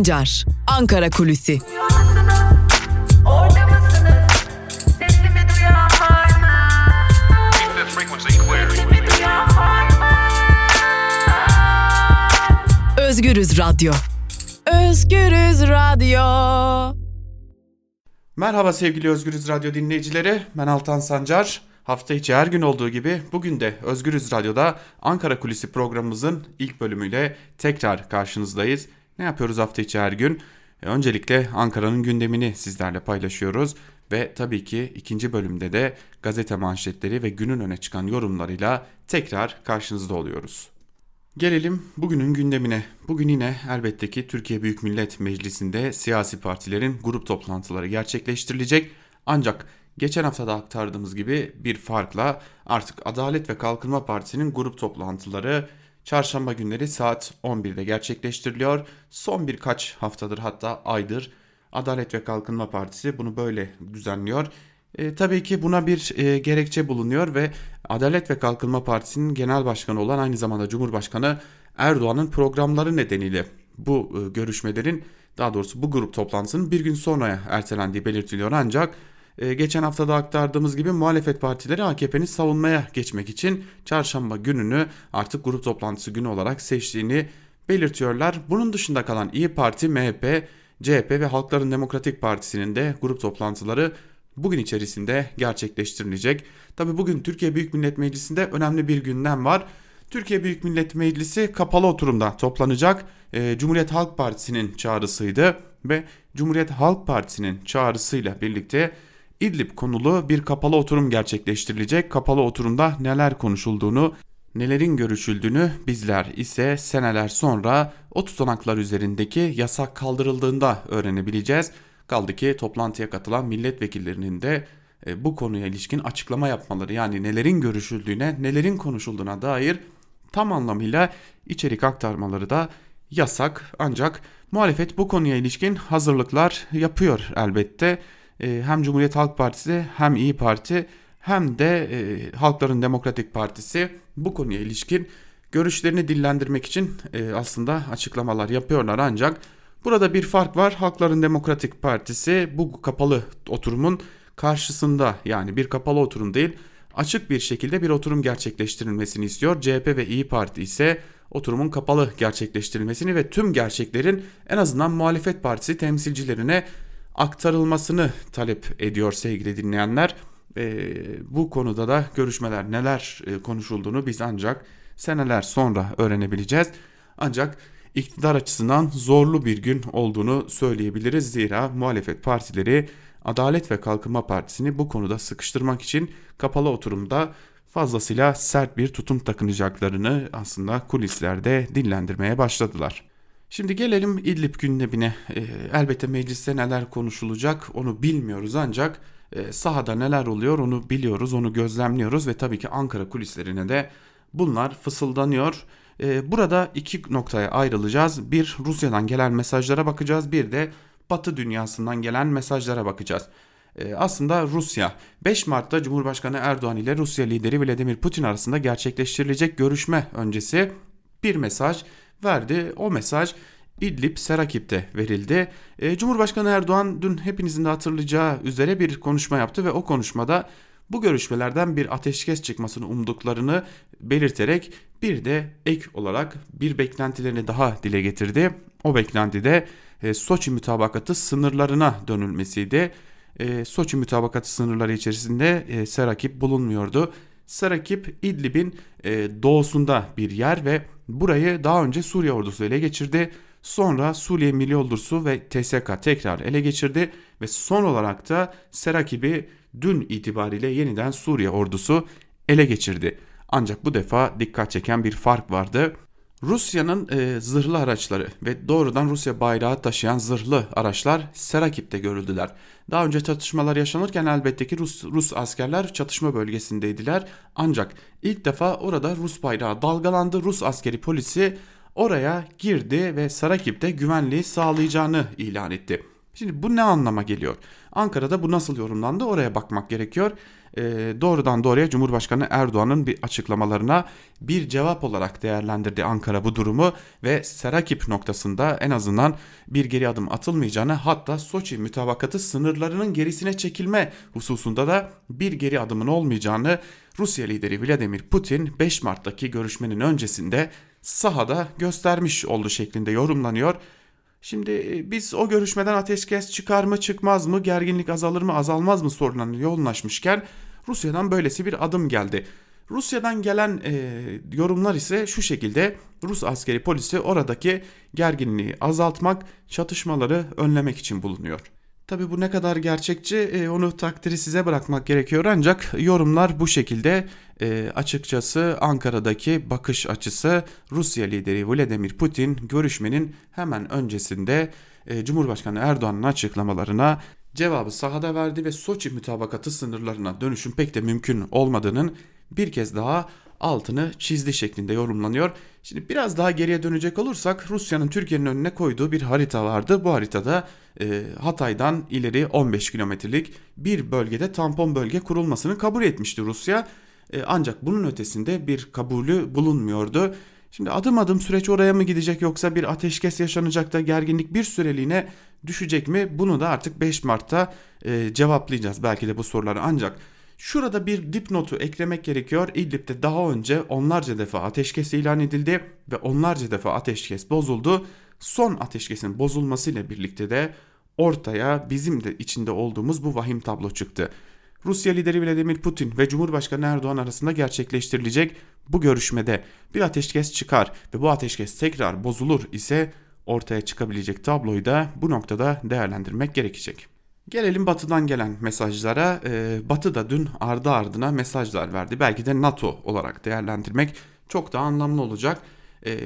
Sancar, Ankara Kulüsi. Özgürüz Radyo. Özgürüz Radyo. Merhaba sevgili Özgürüz Radyo dinleyicileri. Ben Altan Sancar. Hafta içi her gün olduğu gibi bugün de Özgürüz Radyo'da Ankara Kulisi programımızın ilk bölümüyle tekrar karşınızdayız. Ne yapıyoruz hafta içi her gün? E, öncelikle Ankara'nın gündemini sizlerle paylaşıyoruz ve tabii ki ikinci bölümde de gazete manşetleri ve günün öne çıkan yorumlarıyla tekrar karşınızda oluyoruz. Gelelim bugünün gündemine. Bugün yine elbette ki Türkiye Büyük Millet Meclisi'nde siyasi partilerin grup toplantıları gerçekleştirilecek. Ancak geçen hafta da aktardığımız gibi bir farkla artık Adalet ve Kalkınma Partisi'nin grup toplantıları çarşamba günleri saat 11'de gerçekleştiriliyor. Son birkaç haftadır hatta aydır Adalet ve Kalkınma Partisi bunu böyle düzenliyor. E, tabii ki buna bir e, gerekçe bulunuyor ve Adalet ve Kalkınma Partisi'nin genel başkanı olan aynı zamanda Cumhurbaşkanı Erdoğan'ın programları nedeniyle bu e, görüşmelerin daha doğrusu bu grup toplantısının bir gün sonraya ertelendiği belirtiliyor ancak e, geçen haftada aktardığımız gibi muhalefet partileri AKP'nin savunmaya geçmek için çarşamba gününü artık grup toplantısı günü olarak seçtiğini belirtiyorlar. Bunun dışında kalan İyi Parti, MHP, CHP ve Halkların Demokratik Partisi'nin de grup toplantıları bugün içerisinde gerçekleştirilecek. Tabi bugün Türkiye Büyük Millet Meclisi'nde önemli bir gündem var. Türkiye Büyük Millet Meclisi kapalı oturumda toplanacak. E, Cumhuriyet Halk Partisi'nin çağrısıydı ve Cumhuriyet Halk Partisi'nin çağrısıyla birlikte İdlib konulu bir kapalı oturum gerçekleştirilecek. Kapalı oturumda neler konuşulduğunu, nelerin görüşüldüğünü bizler ise seneler sonra o tutanaklar üzerindeki yasak kaldırıldığında öğrenebileceğiz. Kaldı ki toplantıya katılan milletvekillerinin de e, bu konuya ilişkin açıklama yapmaları yani nelerin görüşüldüğüne, nelerin konuşulduğuna dair tam anlamıyla içerik aktarmaları da yasak. Ancak muhalefet bu konuya ilişkin hazırlıklar yapıyor elbette. E, hem Cumhuriyet Halk Partisi hem İyi Parti hem de e, Halkların Demokratik Partisi bu konuya ilişkin görüşlerini dillendirmek için aslında açıklamalar yapıyorlar ancak Burada bir fark var. Halkların Demokratik Partisi bu kapalı oturumun karşısında yani bir kapalı oturum değil açık bir şekilde bir oturum gerçekleştirilmesini istiyor. CHP ve İyi Parti ise oturumun kapalı gerçekleştirilmesini ve tüm gerçeklerin en azından muhalefet partisi temsilcilerine aktarılmasını talep ediyor sevgili dinleyenler. E, bu konuda da görüşmeler neler e, konuşulduğunu biz ancak seneler sonra öğrenebileceğiz. Ancak iktidar açısından zorlu bir gün olduğunu söyleyebiliriz. Zira muhalefet partileri Adalet ve Kalkınma Partisi'ni bu konuda sıkıştırmak için kapalı oturumda fazlasıyla sert bir tutum takınacaklarını aslında kulislerde dillendirmeye başladılar. Şimdi gelelim İdlib gündemine. E, elbette mecliste neler konuşulacak onu bilmiyoruz ancak e, sahada neler oluyor onu biliyoruz, onu gözlemliyoruz ve tabii ki Ankara kulislerine de bunlar fısıldanıyor. Ee, burada iki noktaya ayrılacağız. Bir Rusya'dan gelen mesajlara bakacağız. Bir de Batı dünyasından gelen mesajlara bakacağız. Ee, aslında Rusya 5 Mart'ta Cumhurbaşkanı Erdoğan ile Rusya lideri Vladimir Putin arasında gerçekleştirilecek görüşme öncesi bir mesaj verdi. O mesaj İdlib Serakip'te verildi. Ee, Cumhurbaşkanı Erdoğan dün hepinizin de hatırlayacağı üzere bir konuşma yaptı ve o konuşmada bu görüşmelerden bir ateşkes çıkmasını umduklarını belirterek bir de ek olarak bir beklentilerini daha dile getirdi. O beklenti de e, Soçi mütabakatı sınırlarına dönülmesiydi. E, Soçi mütabakatı sınırları içerisinde e, Serakip bulunmuyordu. Serakip İdlib'in e, doğusunda bir yer ve burayı daha önce Suriye ordusu ele geçirdi. Sonra Suriye Milli Ordusu ve TSK tekrar ele geçirdi ve son olarak da Serakip'i dün itibariyle yeniden Suriye ordusu ele geçirdi. Ancak bu defa dikkat çeken bir fark vardı. Rusya'nın e, zırhlı araçları ve doğrudan Rusya bayrağı taşıyan zırhlı araçlar Serakip'te görüldüler. Daha önce çatışmalar yaşanırken elbette ki Rus, Rus askerler çatışma bölgesindeydiler. Ancak ilk defa orada Rus bayrağı dalgalandı. Rus askeri polisi oraya girdi ve Sarakip'te güvenliği sağlayacağını ilan etti. Şimdi bu ne anlama geliyor? Ankara'da bu nasıl yorumlandı oraya bakmak gerekiyor. E, doğrudan doğruya Cumhurbaşkanı Erdoğan'ın bir açıklamalarına bir cevap olarak değerlendirdi Ankara bu durumu ve Serakip noktasında en azından bir geri adım atılmayacağını hatta Soçi mütabakatı sınırlarının gerisine çekilme hususunda da bir geri adımın olmayacağını Rusya lideri Vladimir Putin 5 Mart'taki görüşmenin öncesinde sahada göstermiş oldu şeklinde yorumlanıyor. Şimdi e, biz o görüşmeden ateşkes çıkar mı çıkmaz mı gerginlik azalır mı azalmaz mı sorunlarına yoğunlaşmışken Rusya'dan böylesi bir adım geldi. Rusya'dan gelen e, yorumlar ise şu şekilde Rus askeri polisi oradaki gerginliği azaltmak, çatışmaları önlemek için bulunuyor. Tabi bu ne kadar gerçekçi e, onu takdiri size bırakmak gerekiyor. Ancak yorumlar bu şekilde. E, açıkçası Ankara'daki bakış açısı Rusya lideri Vladimir Putin görüşmenin hemen öncesinde e, Cumhurbaşkanı Erdoğan'ın açıklamalarına cevabı sahada verdi ve Soçi mütabakatı sınırlarına dönüşün pek de mümkün olmadığının bir kez daha altını çizdi şeklinde yorumlanıyor. Şimdi biraz daha geriye dönecek olursak Rusya'nın Türkiye'nin önüne koyduğu bir harita vardı. Bu haritada e, Hatay'dan ileri 15 kilometrelik bir bölgede tampon bölge kurulmasını kabul etmişti Rusya. E, ancak bunun ötesinde bir kabulü bulunmuyordu. Şimdi adım adım süreç oraya mı gidecek yoksa bir ateşkes yaşanacak da gerginlik bir süreliğine düşecek mi? Bunu da artık 5 Mart'ta e, cevaplayacağız belki de bu soruları ancak Şurada bir dipnotu eklemek gerekiyor. İdlib'de daha önce onlarca defa ateşkes ilan edildi ve onlarca defa ateşkes bozuldu. Son ateşkesin bozulmasıyla birlikte de ortaya bizim de içinde olduğumuz bu vahim tablo çıktı. Rusya lideri Vladimir Putin ve Cumhurbaşkanı Erdoğan arasında gerçekleştirilecek bu görüşmede bir ateşkes çıkar ve bu ateşkes tekrar bozulur ise ortaya çıkabilecek tabloyu da bu noktada değerlendirmek gerekecek. Gelelim Batı'dan gelen mesajlara. Ee, Batı da dün ardı ardına mesajlar verdi. Belki de NATO olarak değerlendirmek çok daha anlamlı olacak. Ee,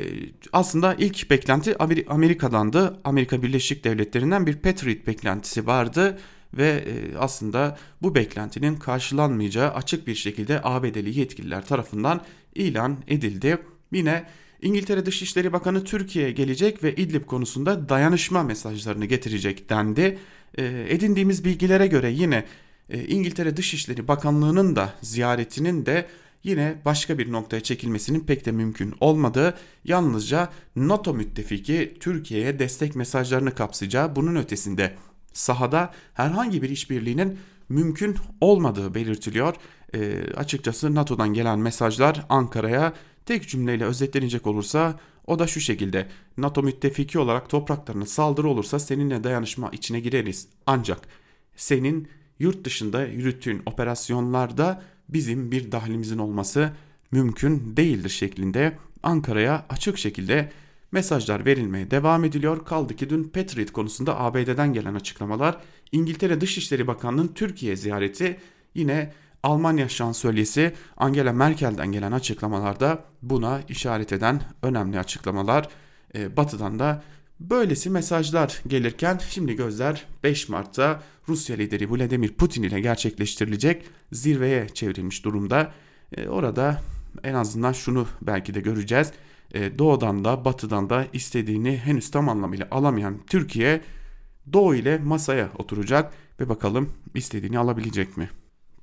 aslında ilk beklenti Amerika'dandı. Amerika Birleşik Devletleri'nden bir Patriot beklentisi vardı ve e, aslında bu beklentinin karşılanmayacağı açık bir şekilde ABD'li yetkililer tarafından ilan edildi. Yine İngiltere Dışişleri Bakanı Türkiye'ye gelecek ve İdlib konusunda dayanışma mesajlarını getirecek dendi. E, edindiğimiz bilgilere göre yine e, İngiltere Dışişleri Bakanlığı'nın da ziyaretinin de yine başka bir noktaya çekilmesinin pek de mümkün olmadığı yalnızca NATO müttefiki Türkiye'ye destek mesajlarını kapsayacağı bunun ötesinde sahada herhangi bir işbirliğinin mümkün olmadığı belirtiliyor. E, açıkçası NATO'dan gelen mesajlar Ankara'ya tek cümleyle özetlenecek olursa o da şu şekilde NATO müttefiki olarak topraklarına saldırı olursa seninle dayanışma içine gireriz. Ancak senin yurt dışında yürüttüğün operasyonlarda bizim bir dahlimizin olması mümkün değildir şeklinde Ankara'ya açık şekilde mesajlar verilmeye devam ediliyor. Kaldı ki dün Patriot konusunda ABD'den gelen açıklamalar, İngiltere Dışişleri Bakanlığı'nın Türkiye ziyareti yine Almanya şansölyesi Angela Merkel'den gelen açıklamalarda buna işaret eden önemli açıklamalar. E, batı'dan da böylesi mesajlar gelirken şimdi gözler 5 Mart'ta Rusya lideri Vladimir Putin ile gerçekleştirilecek zirveye çevrilmiş durumda. E, orada en azından şunu belki de göreceğiz. E, doğudan da batıdan da istediğini henüz tam anlamıyla alamayan Türkiye Doğu ile masaya oturacak ve bakalım istediğini alabilecek mi?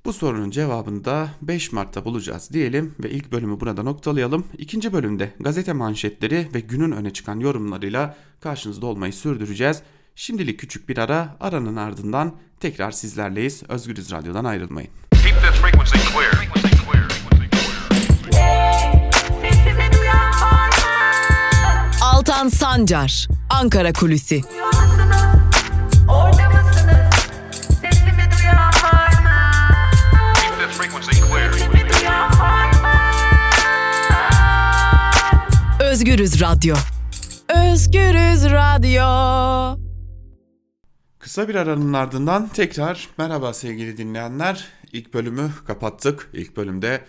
Bu sorunun cevabını da 5 Mart'ta bulacağız diyelim ve ilk bölümü burada noktalayalım. İkinci bölümde gazete manşetleri ve günün öne çıkan yorumlarıyla karşınızda olmayı sürdüreceğiz. Şimdilik küçük bir ara, aranın ardından tekrar sizlerleyiz. Özgürüz Radyo'dan ayrılmayın. Altan Sancar, Ankara Kulüsi. Özgürüz Radyo. Özgürüz Radyo. Kısa bir aranın ardından tekrar merhaba sevgili dinleyenler. İlk bölümü kapattık. İlk bölümde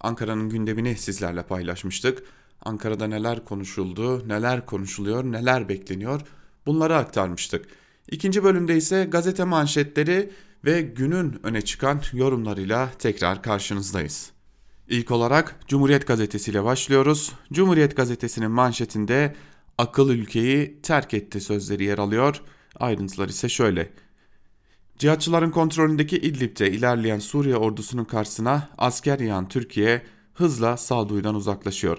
Ankara'nın gündemini sizlerle paylaşmıştık. Ankara'da neler konuşuldu, neler konuşuluyor, neler bekleniyor bunları aktarmıştık. İkinci bölümde ise gazete manşetleri ve günün öne çıkan yorumlarıyla tekrar karşınızdayız. İlk olarak Cumhuriyet Gazetesi ile başlıyoruz. Cumhuriyet Gazetesi'nin manşetinde akıl ülkeyi terk etti sözleri yer alıyor. Ayrıntılar ise şöyle. Cihatçıların kontrolündeki İdlib'de ilerleyen Suriye ordusunun karşısına asker yağan Türkiye hızla sağduyudan uzaklaşıyor.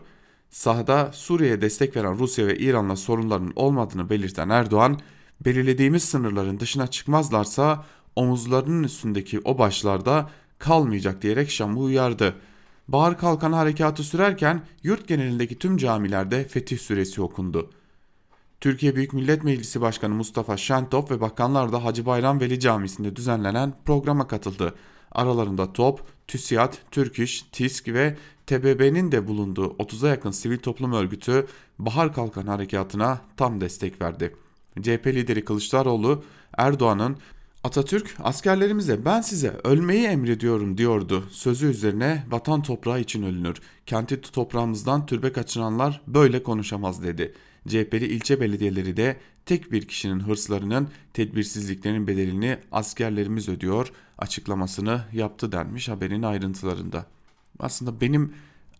Sahada Suriye'ye destek veren Rusya ve İran'la sorunların olmadığını belirten Erdoğan, belirlediğimiz sınırların dışına çıkmazlarsa omuzlarının üstündeki o başlarda kalmayacak diyerek Şam'ı uyardı. Bahar Kalkan harekatı sürerken yurt genelindeki tüm camilerde Fetih Suresi okundu. Türkiye Büyük Millet Meclisi Başkanı Mustafa Şentop ve bakanlar da Hacı Bayram Veli Camisi'nde düzenlenen programa katıldı. Aralarında TOP, TÜSİAD, Türk İş, TİSK ve TBB'nin de bulunduğu 30'a yakın sivil toplum örgütü Bahar Kalkan Harekatı'na tam destek verdi. CHP lideri Kılıçdaroğlu Erdoğan'ın Atatürk askerlerimize ben size ölmeyi emrediyorum diyordu. Sözü üzerine vatan toprağı için ölünür. Kenti toprağımızdan türbe kaçıranlar böyle konuşamaz dedi. CHP'li ilçe belediyeleri de tek bir kişinin hırslarının tedbirsizliklerinin bedelini askerlerimiz ödüyor açıklamasını yaptı denmiş haberin ayrıntılarında. Aslında benim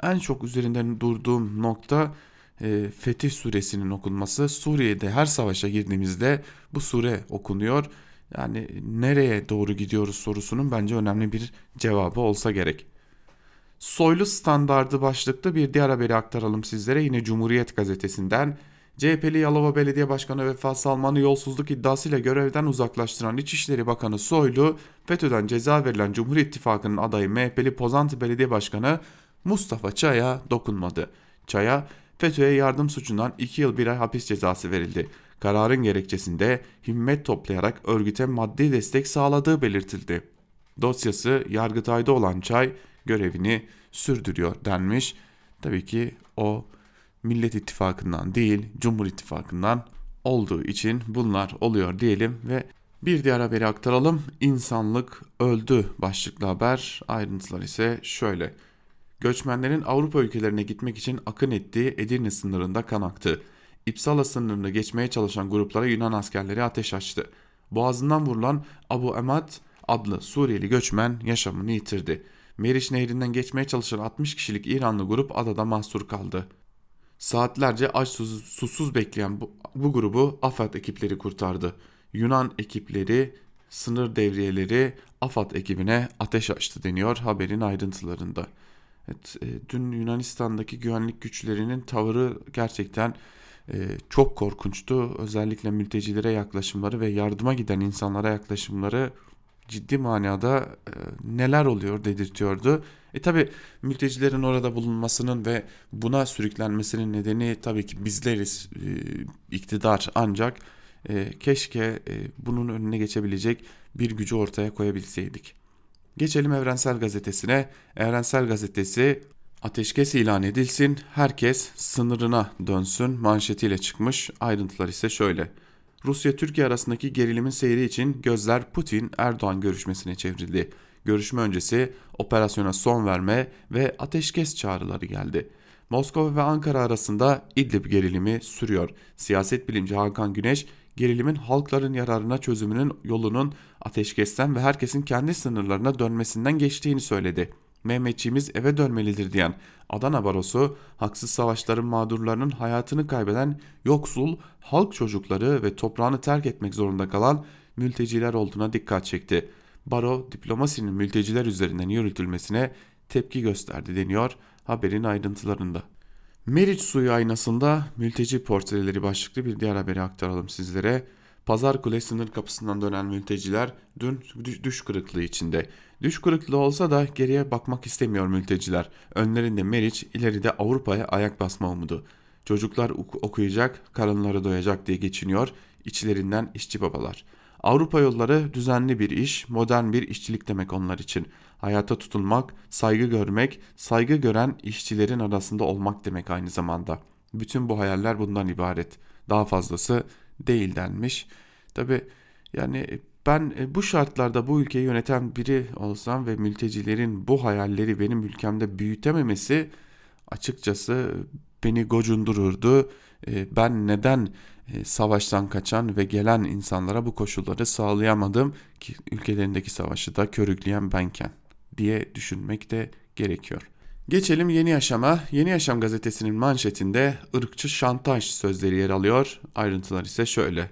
en çok üzerinden durduğum nokta e, Fetih suresinin okunması. Suriye'de her savaşa girdiğimizde bu sure okunuyor. Yani nereye doğru gidiyoruz sorusunun bence önemli bir cevabı olsa gerek. Soylu standardı başlıklı bir diğer haberi aktaralım sizlere yine Cumhuriyet gazetesinden. CHP'li Yalova Belediye Başkanı Vefa Salman'ı yolsuzluk iddiasıyla görevden uzaklaştıran İçişleri Bakanı Soylu, FETÖ'den ceza verilen Cumhur İttifakı'nın adayı MHP'li Pozantı Belediye Başkanı Mustafa Çay'a dokunmadı. Çay'a FETÖ'ye yardım suçundan 2 yıl 1 ay hapis cezası verildi. Kararın gerekçesinde himmet toplayarak örgüte maddi destek sağladığı belirtildi. Dosyası Yargıtay'da olan Çay görevini sürdürüyor denmiş. Tabii ki o Millet İttifakı'ndan değil Cumhur İttifakı'ndan olduğu için bunlar oluyor diyelim ve bir diğer haberi aktaralım. İnsanlık öldü başlıklı haber. Ayrıntılar ise şöyle. Göçmenlerin Avrupa ülkelerine gitmek için akın ettiği Edirne sınırında kan aktı. İpsala sınırını geçmeye çalışan gruplara Yunan askerleri ateş açtı. Boğazından vurulan Abu Emad adlı Suriyeli göçmen yaşamını yitirdi. Meriç Nehri'nden geçmeye çalışan 60 kişilik İranlı grup adada mahsur kaldı. Saatlerce aç susuz, susuz bekleyen bu, bu grubu AFAD ekipleri kurtardı. Yunan ekipleri, sınır devriyeleri AFAD ekibine ateş açtı deniyor haberin ayrıntılarında. Evet, e, dün Yunanistan'daki güvenlik güçlerinin tavırı gerçekten çok korkunçtu. Özellikle mültecilere yaklaşımları ve yardıma giden insanlara yaklaşımları ciddi manada e, neler oluyor dedirtiyordu. E tabi mültecilerin orada bulunmasının ve buna sürüklenmesinin nedeni tabii ki bizleriz e, iktidar ancak e, keşke e, bunun önüne geçebilecek bir gücü ortaya koyabilseydik. Geçelim Evrensel Gazetesi'ne. Evrensel Gazetesi ateşkes ilan edilsin, herkes sınırına dönsün manşetiyle çıkmış. Ayrıntılar ise şöyle. Rusya-Türkiye arasındaki gerilimin seyri için gözler Putin-Erdoğan görüşmesine çevrildi. Görüşme öncesi operasyona son verme ve ateşkes çağrıları geldi. Moskova ve Ankara arasında İdlib gerilimi sürüyor. Siyaset bilimci Hakan Güneş, gerilimin halkların yararına çözümünün yolunun ateşkesten ve herkesin kendi sınırlarına dönmesinden geçtiğini söyledi. Mehmetçiğimiz eve dönmelidir diyen Adana Barosu, haksız savaşların mağdurlarının hayatını kaybeden yoksul, halk çocukları ve toprağını terk etmek zorunda kalan mülteciler olduğuna dikkat çekti. Baro, diplomasinin mülteciler üzerinden yürütülmesine tepki gösterdi deniyor haberin ayrıntılarında. Meriç suyu aynasında mülteci portreleri başlıklı bir diğer haberi aktaralım sizlere. Pazar Kule sınır kapısından dönen mülteciler dün düş kırıklığı içinde. Düş kırıklığı olsa da geriye bakmak istemiyor mülteciler. Önlerinde Meriç, ileride Avrupa'ya ayak basma umudu. Çocuklar okuyacak, karınları doyacak diye geçiniyor, içlerinden işçi babalar. Avrupa yolları düzenli bir iş, modern bir işçilik demek onlar için. Hayata tutunmak, saygı görmek, saygı gören işçilerin arasında olmak demek aynı zamanda. Bütün bu hayaller bundan ibaret. Daha fazlası değil denmiş. Tabi yani ben e, bu şartlarda bu ülkeyi yöneten biri olsam ve mültecilerin bu hayalleri benim ülkemde büyütememesi açıkçası beni gocundururdu. E, ben neden e, savaştan kaçan ve gelen insanlara bu koşulları sağlayamadım ki ülkelerindeki savaşı da körükleyen benken diye düşünmek de gerekiyor. Geçelim Yeni Yaşam'a. Yeni Yaşam gazetesinin manşetinde ırkçı şantaj sözleri yer alıyor. Ayrıntılar ise şöyle.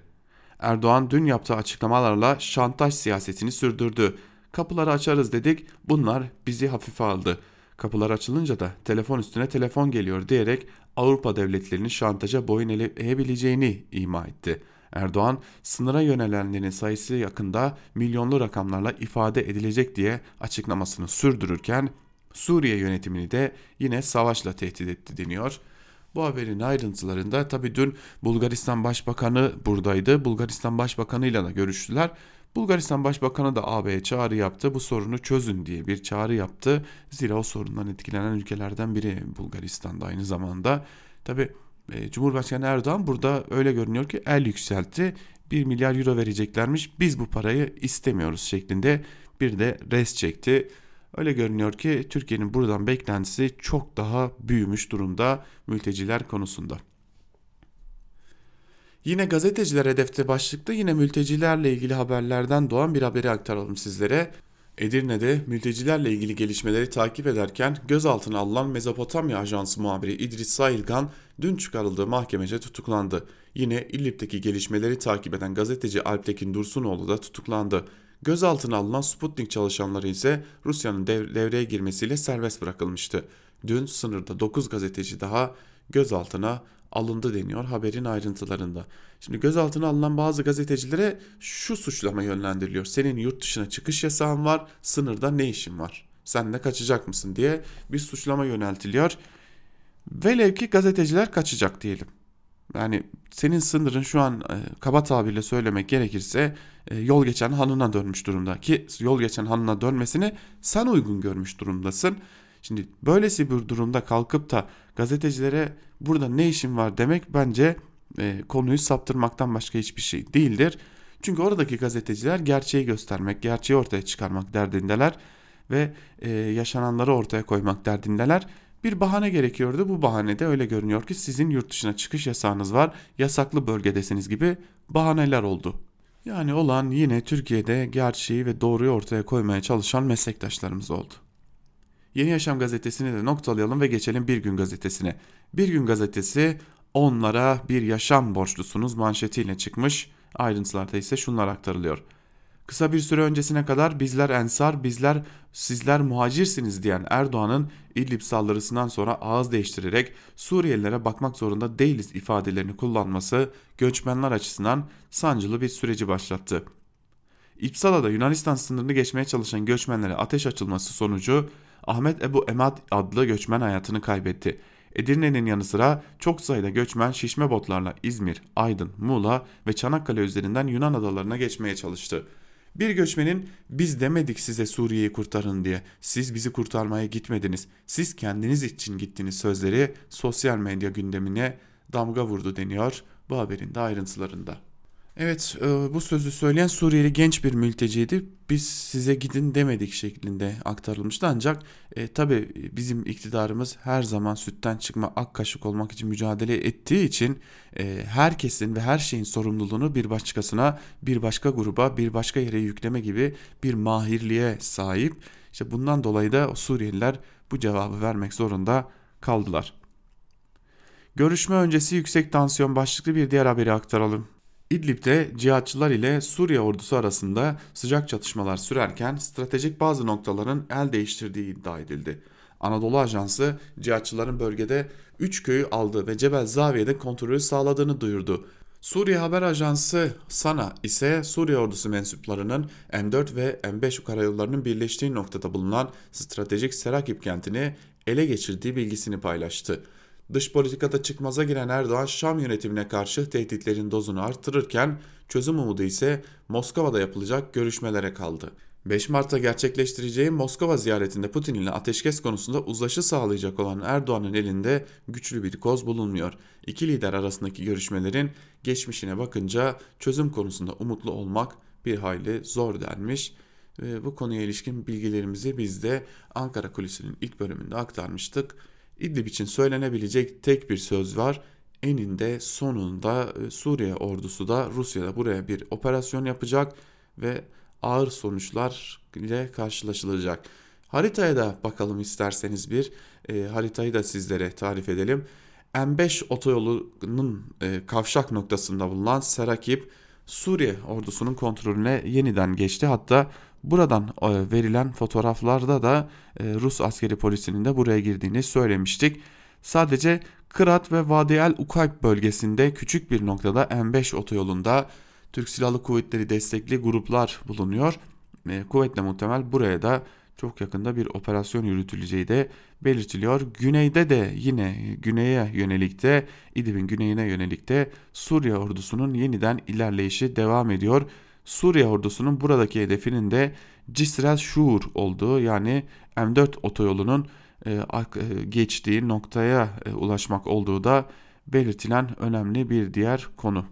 Erdoğan dün yaptığı açıklamalarla şantaj siyasetini sürdürdü. Kapıları açarız dedik bunlar bizi hafife aldı. Kapılar açılınca da telefon üstüne telefon geliyor diyerek Avrupa devletlerinin şantaja boyun eğebileceğini ima etti. Erdoğan sınıra yönelenlerin sayısı yakında milyonlu rakamlarla ifade edilecek diye açıklamasını sürdürürken Suriye yönetimini de yine savaşla tehdit etti deniyor. Bu haberin ayrıntılarında tabi dün Bulgaristan Başbakanı buradaydı. Bulgaristan Başbakanı ile de görüştüler. Bulgaristan Başbakanı da AB'ye çağrı yaptı. Bu sorunu çözün diye bir çağrı yaptı. Zira o sorundan etkilenen ülkelerden biri Bulgaristan'da aynı zamanda. Tabi e, Cumhurbaşkanı Erdoğan burada öyle görünüyor ki el yükseltti. 1 milyar euro vereceklermiş biz bu parayı istemiyoruz şeklinde bir de res çekti. Öyle görünüyor ki Türkiye'nin buradan beklentisi çok daha büyümüş durumda mülteciler konusunda. Yine gazeteciler hedefte başlıkta yine mültecilerle ilgili haberlerden doğan bir haberi aktaralım sizlere. Edirne'de mültecilerle ilgili gelişmeleri takip ederken gözaltına alınan Mezopotamya Ajansı muhabiri İdris Sayılgan dün çıkarıldığı mahkemece tutuklandı. Yine İllip'teki gelişmeleri takip eden gazeteci Alptekin Dursunoğlu da tutuklandı. Gözaltına alınan Sputnik çalışanları ise Rusya'nın dev devreye girmesiyle serbest bırakılmıştı. Dün sınırda 9 gazeteci daha gözaltına alındı deniyor haberin ayrıntılarında. Şimdi gözaltına alınan bazı gazetecilere şu suçlama yönlendiriliyor. Senin yurt dışına çıkış yasağın var, sınırda ne işin var? Sen de kaçacak mısın diye bir suçlama yöneltiliyor. Velev ki gazeteciler kaçacak diyelim. Yani senin sınırın şu an e, kaba tabirle söylemek gerekirse yol geçen hanına dönmüş durumda. Ki yol geçen hanına dönmesini sen uygun görmüş durumdasın. Şimdi böylesi bir durumda kalkıp da gazetecilere burada ne işin var demek bence e, konuyu saptırmaktan başka hiçbir şey değildir. Çünkü oradaki gazeteciler gerçeği göstermek, gerçeği ortaya çıkarmak derdindeler ve e, yaşananları ortaya koymak derdindeler. Bir bahane gerekiyordu. Bu bahanede öyle görünüyor ki sizin yurt dışına çıkış yasağınız var, yasaklı bölgedesiniz gibi bahaneler oldu. Yani olan yine Türkiye'de gerçeği ve doğruyu ortaya koymaya çalışan meslektaşlarımız oldu. Yeni Yaşam gazetesini de noktalayalım ve geçelim Bir Gün gazetesine. Bir Gün gazetesi onlara bir yaşam borçlusunuz manşetiyle çıkmış. Ayrıntılarda ise şunlar aktarılıyor. Kısa bir süre öncesine kadar bizler ensar, bizler sizler muhacirsiniz diyen Erdoğan'ın İdlib saldırısından sonra ağız değiştirerek Suriyelilere bakmak zorunda değiliz ifadelerini kullanması göçmenler açısından sancılı bir süreci başlattı. İpsala'da Yunanistan sınırını geçmeye çalışan göçmenlere ateş açılması sonucu Ahmet Ebu Emad adlı göçmen hayatını kaybetti. Edirne'nin yanı sıra çok sayıda göçmen şişme botlarla İzmir, Aydın, Muğla ve Çanakkale üzerinden Yunan adalarına geçmeye çalıştı. Bir göçmenin biz demedik size Suriye'yi kurtarın diye. Siz bizi kurtarmaya gitmediniz. Siz kendiniz için gittiniz sözleri sosyal medya gündemine damga vurdu deniyor bu haberin de ayrıntılarında. Evet e, bu sözü söyleyen Suriyeli genç bir mülteciydi. Biz size gidin demedik şeklinde aktarılmıştı ancak e, tabi bizim iktidarımız her zaman sütten çıkma ak kaşık olmak için mücadele ettiği için e, herkesin ve her şeyin sorumluluğunu bir başkasına, bir başka gruba, bir başka yere yükleme gibi bir mahirliğe sahip. İşte bundan dolayı da Suriyeliler bu cevabı vermek zorunda kaldılar. Görüşme öncesi yüksek tansiyon başlıklı bir diğer haberi aktaralım. İdlib'de cihatçılar ile Suriye ordusu arasında sıcak çatışmalar sürerken stratejik bazı noktaların el değiştirdiği iddia edildi. Anadolu Ajansı cihatçıların bölgede 3 köyü aldı ve Cebel Zaviye'de kontrolü sağladığını duyurdu. Suriye Haber Ajansı Sana ise Suriye ordusu mensuplarının M4 ve M5 karayollarının birleştiği noktada bulunan stratejik Serakip kentini ele geçirdiği bilgisini paylaştı. Dış politikada çıkmaza giren Erdoğan Şam yönetimine karşı tehditlerin dozunu artırırken çözüm umudu ise Moskova'da yapılacak görüşmelere kaldı. 5 Mart'ta gerçekleştireceği Moskova ziyaretinde Putin ile ateşkes konusunda uzlaşı sağlayacak olan Erdoğan'ın elinde güçlü bir koz bulunmuyor. İki lider arasındaki görüşmelerin geçmişine bakınca çözüm konusunda umutlu olmak bir hayli zor denmiş. Ve bu konuya ilişkin bilgilerimizi biz de Ankara Kulisi'nin ilk bölümünde aktarmıştık. İdlib için söylenebilecek tek bir söz var. Eninde sonunda e, Suriye ordusu da Rusya'da buraya bir operasyon yapacak ve ağır sonuçlar ile karşılaşılacak. Haritaya da bakalım isterseniz bir e, haritayı da sizlere tarif edelim. M5 otoyolunun e, kavşak noktasında bulunan Serakip Suriye ordusunun kontrolüne yeniden geçti. Hatta buradan e, verilen fotoğraflarda da e, Rus askeri polisinin de buraya girdiğini söylemiştik. Sadece Kırat ve Vadi el Ukayb bölgesinde küçük bir noktada M5 otoyolunda Türk Silahlı Kuvvetleri destekli gruplar bulunuyor. E, kuvvetle muhtemel buraya da çok yakında bir operasyon yürütüleceği de belirtiliyor. Güneyde de yine güneye yönelik de İdlib'in güneyine yönelik de Suriye ordusunun yeniden ilerleyişi devam ediyor. Suriye ordusunun buradaki hedefinin de Cisrel Şuur olduğu yani M4 otoyolunun e, e, geçtiği noktaya e, ulaşmak olduğu da belirtilen önemli bir diğer konu.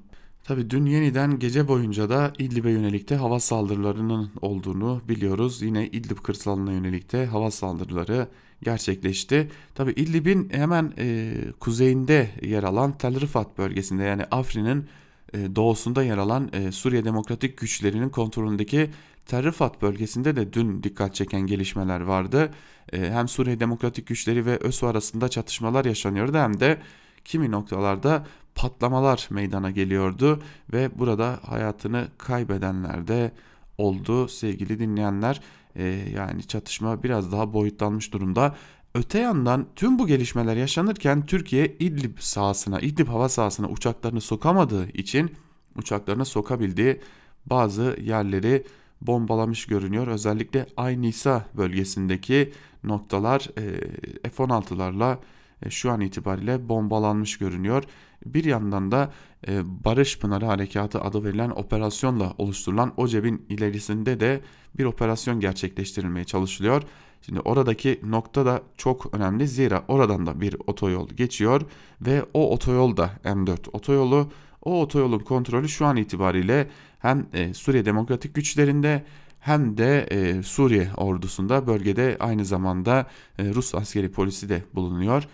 Tabi dün yeniden gece boyunca da İdlib'e yönelik de hava saldırılarının olduğunu biliyoruz. Yine İdlib kırsalına yönelik de hava saldırıları gerçekleşti. Tabi İdlib'in hemen e, kuzeyinde yer alan Tel Rifat bölgesinde yani Afrin'in doğusunda yer alan e, Suriye Demokratik Güçlerinin kontrolündeki Tel Rifat bölgesinde de dün dikkat çeken gelişmeler vardı. E, hem Suriye Demokratik Güçleri ve ÖSO arasında çatışmalar yaşanıyordu hem de kimi noktalarda patlamalar meydana geliyordu ve burada hayatını kaybedenler de oldu sevgili dinleyenler. E, yani çatışma biraz daha boyutlanmış durumda. Öte yandan tüm bu gelişmeler yaşanırken Türkiye İdlib sahasına, İdlib hava sahasına uçaklarını sokamadığı için uçaklarını sokabildiği bazı yerleri bombalamış görünüyor. Özellikle Aynisa bölgesindeki noktalar e, F-16'larla e, şu an itibariyle bombalanmış görünüyor. Bir yandan da e, Barış Pınarı Harekatı adı verilen operasyonla oluşturulan OCEB'in ilerisinde de bir operasyon gerçekleştirilmeye çalışılıyor. Şimdi oradaki nokta da çok önemli zira oradan da bir otoyol geçiyor ve o otoyol da M4 otoyolu. O otoyolun kontrolü şu an itibariyle hem e, Suriye Demokratik Güçlerinde hem de e, Suriye ordusunda bölgede aynı zamanda e, Rus askeri polisi de bulunuyor.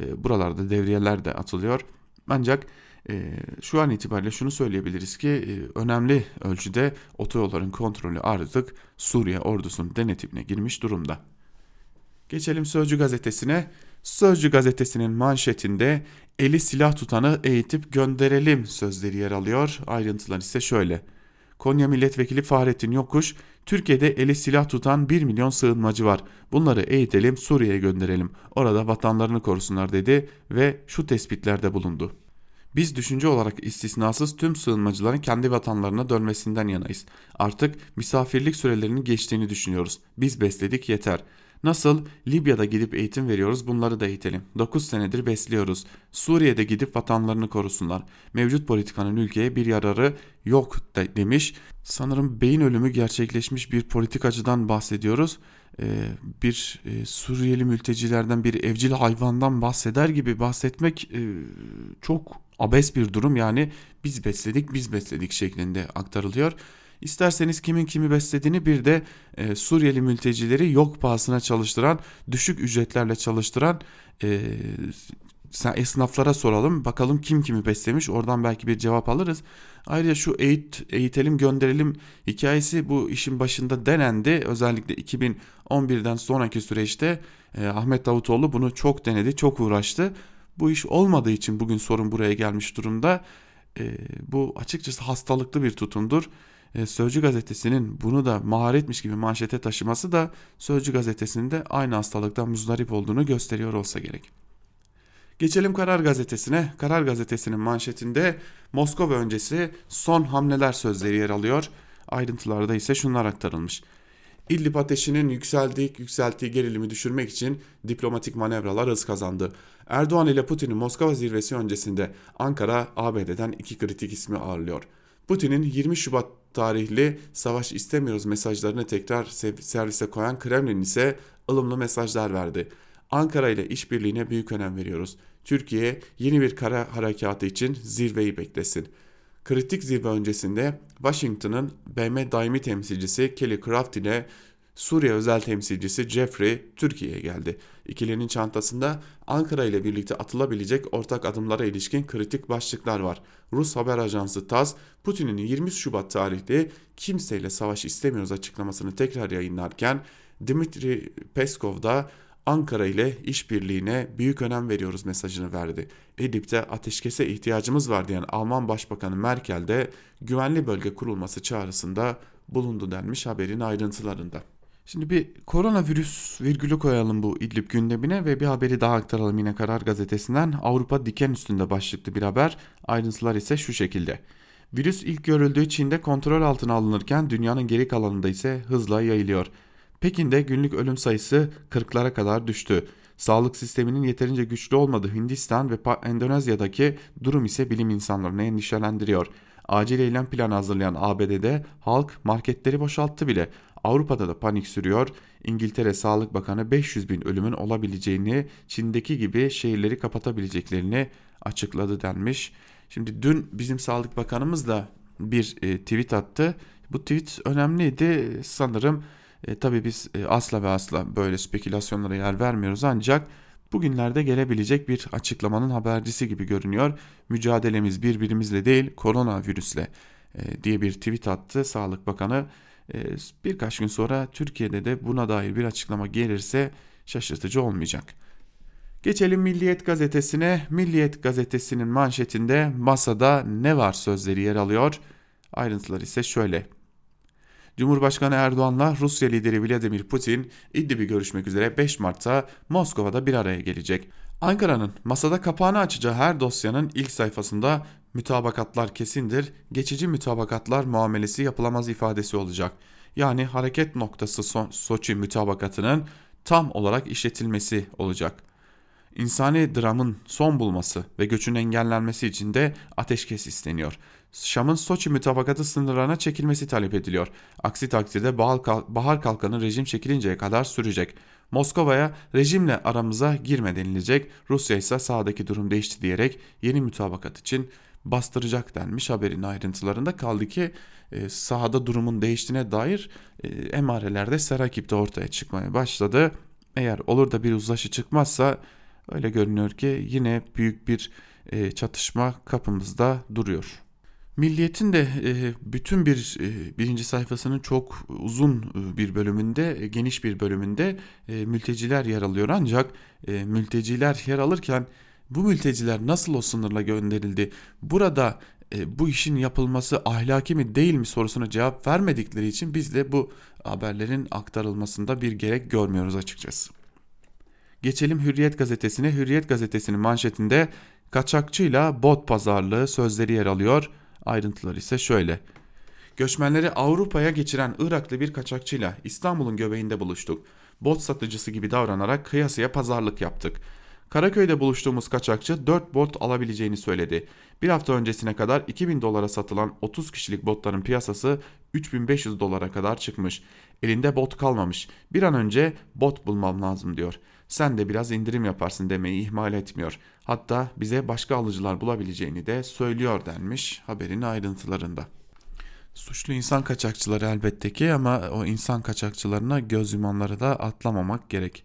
E, buralarda devriyeler de atılıyor. Ancak e, şu an itibariyle şunu söyleyebiliriz ki e, önemli ölçüde otoyolların kontrolü artık Suriye ordusunun denetimine girmiş durumda. Geçelim Sözcü gazetesine. Sözcü gazetesinin manşetinde eli silah tutanı eğitip gönderelim sözleri yer alıyor. Ayrıntılar ise şöyle. Konya Milletvekili Fahrettin Yokuş, Türkiye'de eli silah tutan 1 milyon sığınmacı var. Bunları eğitelim Suriye'ye gönderelim. Orada vatanlarını korusunlar dedi ve şu tespitlerde bulundu. Biz düşünce olarak istisnasız tüm sığınmacıların kendi vatanlarına dönmesinden yanayız. Artık misafirlik sürelerinin geçtiğini düşünüyoruz. Biz besledik yeter. Nasıl Libya'da gidip eğitim veriyoruz bunları da eğitelim. 9 senedir besliyoruz. Suriye'de gidip vatanlarını korusunlar. Mevcut politikanın ülkeye bir yararı yok de, demiş. Sanırım beyin ölümü gerçekleşmiş bir politikacıdan bahsediyoruz. Ee, bir e, Suriyeli mültecilerden bir evcil hayvandan bahseder gibi bahsetmek e, çok abes bir durum. Yani biz besledik biz besledik şeklinde aktarılıyor. İsterseniz kimin kimi beslediğini bir de e, Suriyeli mültecileri yok pahasına çalıştıran, düşük ücretlerle çalıştıran e, esnaflara soralım. Bakalım kim kimi beslemiş. Oradan belki bir cevap alırız. Ayrıca şu eğit, eğitelim gönderelim hikayesi bu işin başında denendi. Özellikle 2011'den sonraki süreçte e, Ahmet Davutoğlu bunu çok denedi, çok uğraştı. Bu iş olmadığı için bugün sorun buraya gelmiş durumda. E, bu açıkçası hastalıklı bir tutumdur. E, Sözcü gazetesinin bunu da maharetmiş gibi manşete taşıması da Sözcü gazetesinin de aynı hastalıktan muzdarip olduğunu gösteriyor olsa gerek. Geçelim Karar Gazetesi'ne. Karar Gazetesi'nin manşetinde Moskova öncesi son hamleler sözleri yer alıyor. Ayrıntılarda ise şunlar aktarılmış. İdlib ateşinin yükseldiği, yükselttiği gerilimi düşürmek için diplomatik manevralar hız kazandı. Erdoğan ile Putin'in Moskova zirvesi öncesinde Ankara ABD'den iki kritik ismi ağırlıyor. Putin'in 20 Şubat tarihli savaş istemiyoruz mesajlarını tekrar servise koyan Kremlin ise ılımlı mesajlar verdi. Ankara ile işbirliğine büyük önem veriyoruz. Türkiye yeni bir kara harekatı için zirveyi beklesin. Kritik zirve öncesinde Washington'ın BM daimi temsilcisi Kelly Craft ile Suriye özel temsilcisi Jeffrey Türkiye'ye geldi. İkilinin çantasında Ankara ile birlikte atılabilecek ortak adımlara ilişkin kritik başlıklar var. Rus haber ajansı TASS, Putin'in 20 Şubat tarihli kimseyle savaş istemiyoruz açıklamasını tekrar yayınlarken Dmitri Peskov da Ankara ile işbirliğine büyük önem veriyoruz mesajını verdi. İdlib'de ateşkese ihtiyacımız var diyen Alman Başbakanı Merkel de güvenli bölge kurulması çağrısında bulundu denmiş haberin ayrıntılarında. Şimdi bir koronavirüs virgülü koyalım bu İdlib gündemine ve bir haberi daha aktaralım yine Karar Gazetesi'nden. Avrupa diken üstünde başlıklı bir haber. Ayrıntılar ise şu şekilde. Virüs ilk görüldüğü Çin'de kontrol altına alınırken dünyanın geri kalanında ise hızla yayılıyor. Pekin'de günlük ölüm sayısı 40'lara kadar düştü. Sağlık sisteminin yeterince güçlü olmadığı Hindistan ve Endonezya'daki durum ise bilim insanlarını endişelendiriyor. Acil eylem planı hazırlayan ABD'de halk marketleri boşalttı bile. Avrupa'da da panik sürüyor. İngiltere Sağlık Bakanı 500 bin ölümün olabileceğini, Çin'deki gibi şehirleri kapatabileceklerini açıkladı denmiş. Şimdi dün bizim Sağlık Bakanımız da bir e, tweet attı. Bu tweet önemliydi. Sanırım e, tabii biz e, asla ve asla böyle spekülasyonlara yer vermiyoruz ancak bugünlerde gelebilecek bir açıklamanın habercisi gibi görünüyor. Mücadelemiz birbirimizle değil koronavirüsle e, diye bir tweet attı Sağlık Bakanı. E, birkaç gün sonra Türkiye'de de buna dair bir açıklama gelirse şaşırtıcı olmayacak. Geçelim Milliyet gazetesine. Milliyet gazetesinin manşetinde masada ne var sözleri yer alıyor. Ayrıntılar ise şöyle. Cumhurbaşkanı Erdoğan'la Rusya lideri Vladimir Putin İdlib'i görüşmek üzere 5 Mart'ta Moskova'da bir araya gelecek. Ankara'nın masada kapağını açacağı her dosyanın ilk sayfasında mütabakatlar kesindir, geçici mütabakatlar muamelesi yapılamaz ifadesi olacak. Yani hareket noktası so Soçi mütabakatının tam olarak işletilmesi olacak. İnsani dramın son bulması ve göçün engellenmesi için de ateşkes isteniyor. Şam'ın Soçi mütabakatı sınırlarına çekilmesi talep ediliyor. Aksi takdirde bahar kalkanı rejim çekilinceye kadar sürecek. Moskova'ya rejimle aramıza girme denilecek. Rusya ise sahadaki durum değişti diyerek yeni mütabakat için bastıracak denmiş haberin ayrıntılarında. Kaldı ki e, sahada durumun değiştiğine dair e, emarelerde Serakip'te ortaya çıkmaya başladı. Eğer olur da bir uzlaşı çıkmazsa öyle görünüyor ki yine büyük bir e, çatışma kapımızda duruyor. Milliyet'in de e, bütün bir e, birinci sayfasının çok uzun e, bir bölümünde, geniş bir bölümünde mülteciler yer alıyor. Ancak mülteciler yer alırken bu mülteciler nasıl o sınırla gönderildi? Burada bu işin yapılması ahlaki mi değil mi sorusuna cevap vermedikleri için biz de bu haberlerin aktarılmasında bir gerek görmüyoruz açıkçası. Geçelim Hürriyet gazetesine. Hürriyet gazetesinin manşetinde kaçakçıyla bot pazarlığı sözleri yer alıyor. Ayrıntılar ise şöyle. Göçmenleri Avrupa'ya geçiren Iraklı bir kaçakçıyla İstanbul'un göbeğinde buluştuk. Bot satıcısı gibi davranarak kıyasıya pazarlık yaptık. Karaköy'de buluştuğumuz kaçakçı 4 bot alabileceğini söyledi. Bir hafta öncesine kadar 2000 dolara satılan 30 kişilik botların piyasası 3500 dolara kadar çıkmış. Elinde bot kalmamış. Bir an önce bot bulmam lazım diyor sen de biraz indirim yaparsın demeyi ihmal etmiyor. Hatta bize başka alıcılar bulabileceğini de söylüyor denmiş haberin ayrıntılarında. Suçlu insan kaçakçıları elbette ki ama o insan kaçakçılarına göz yumanları da atlamamak gerek.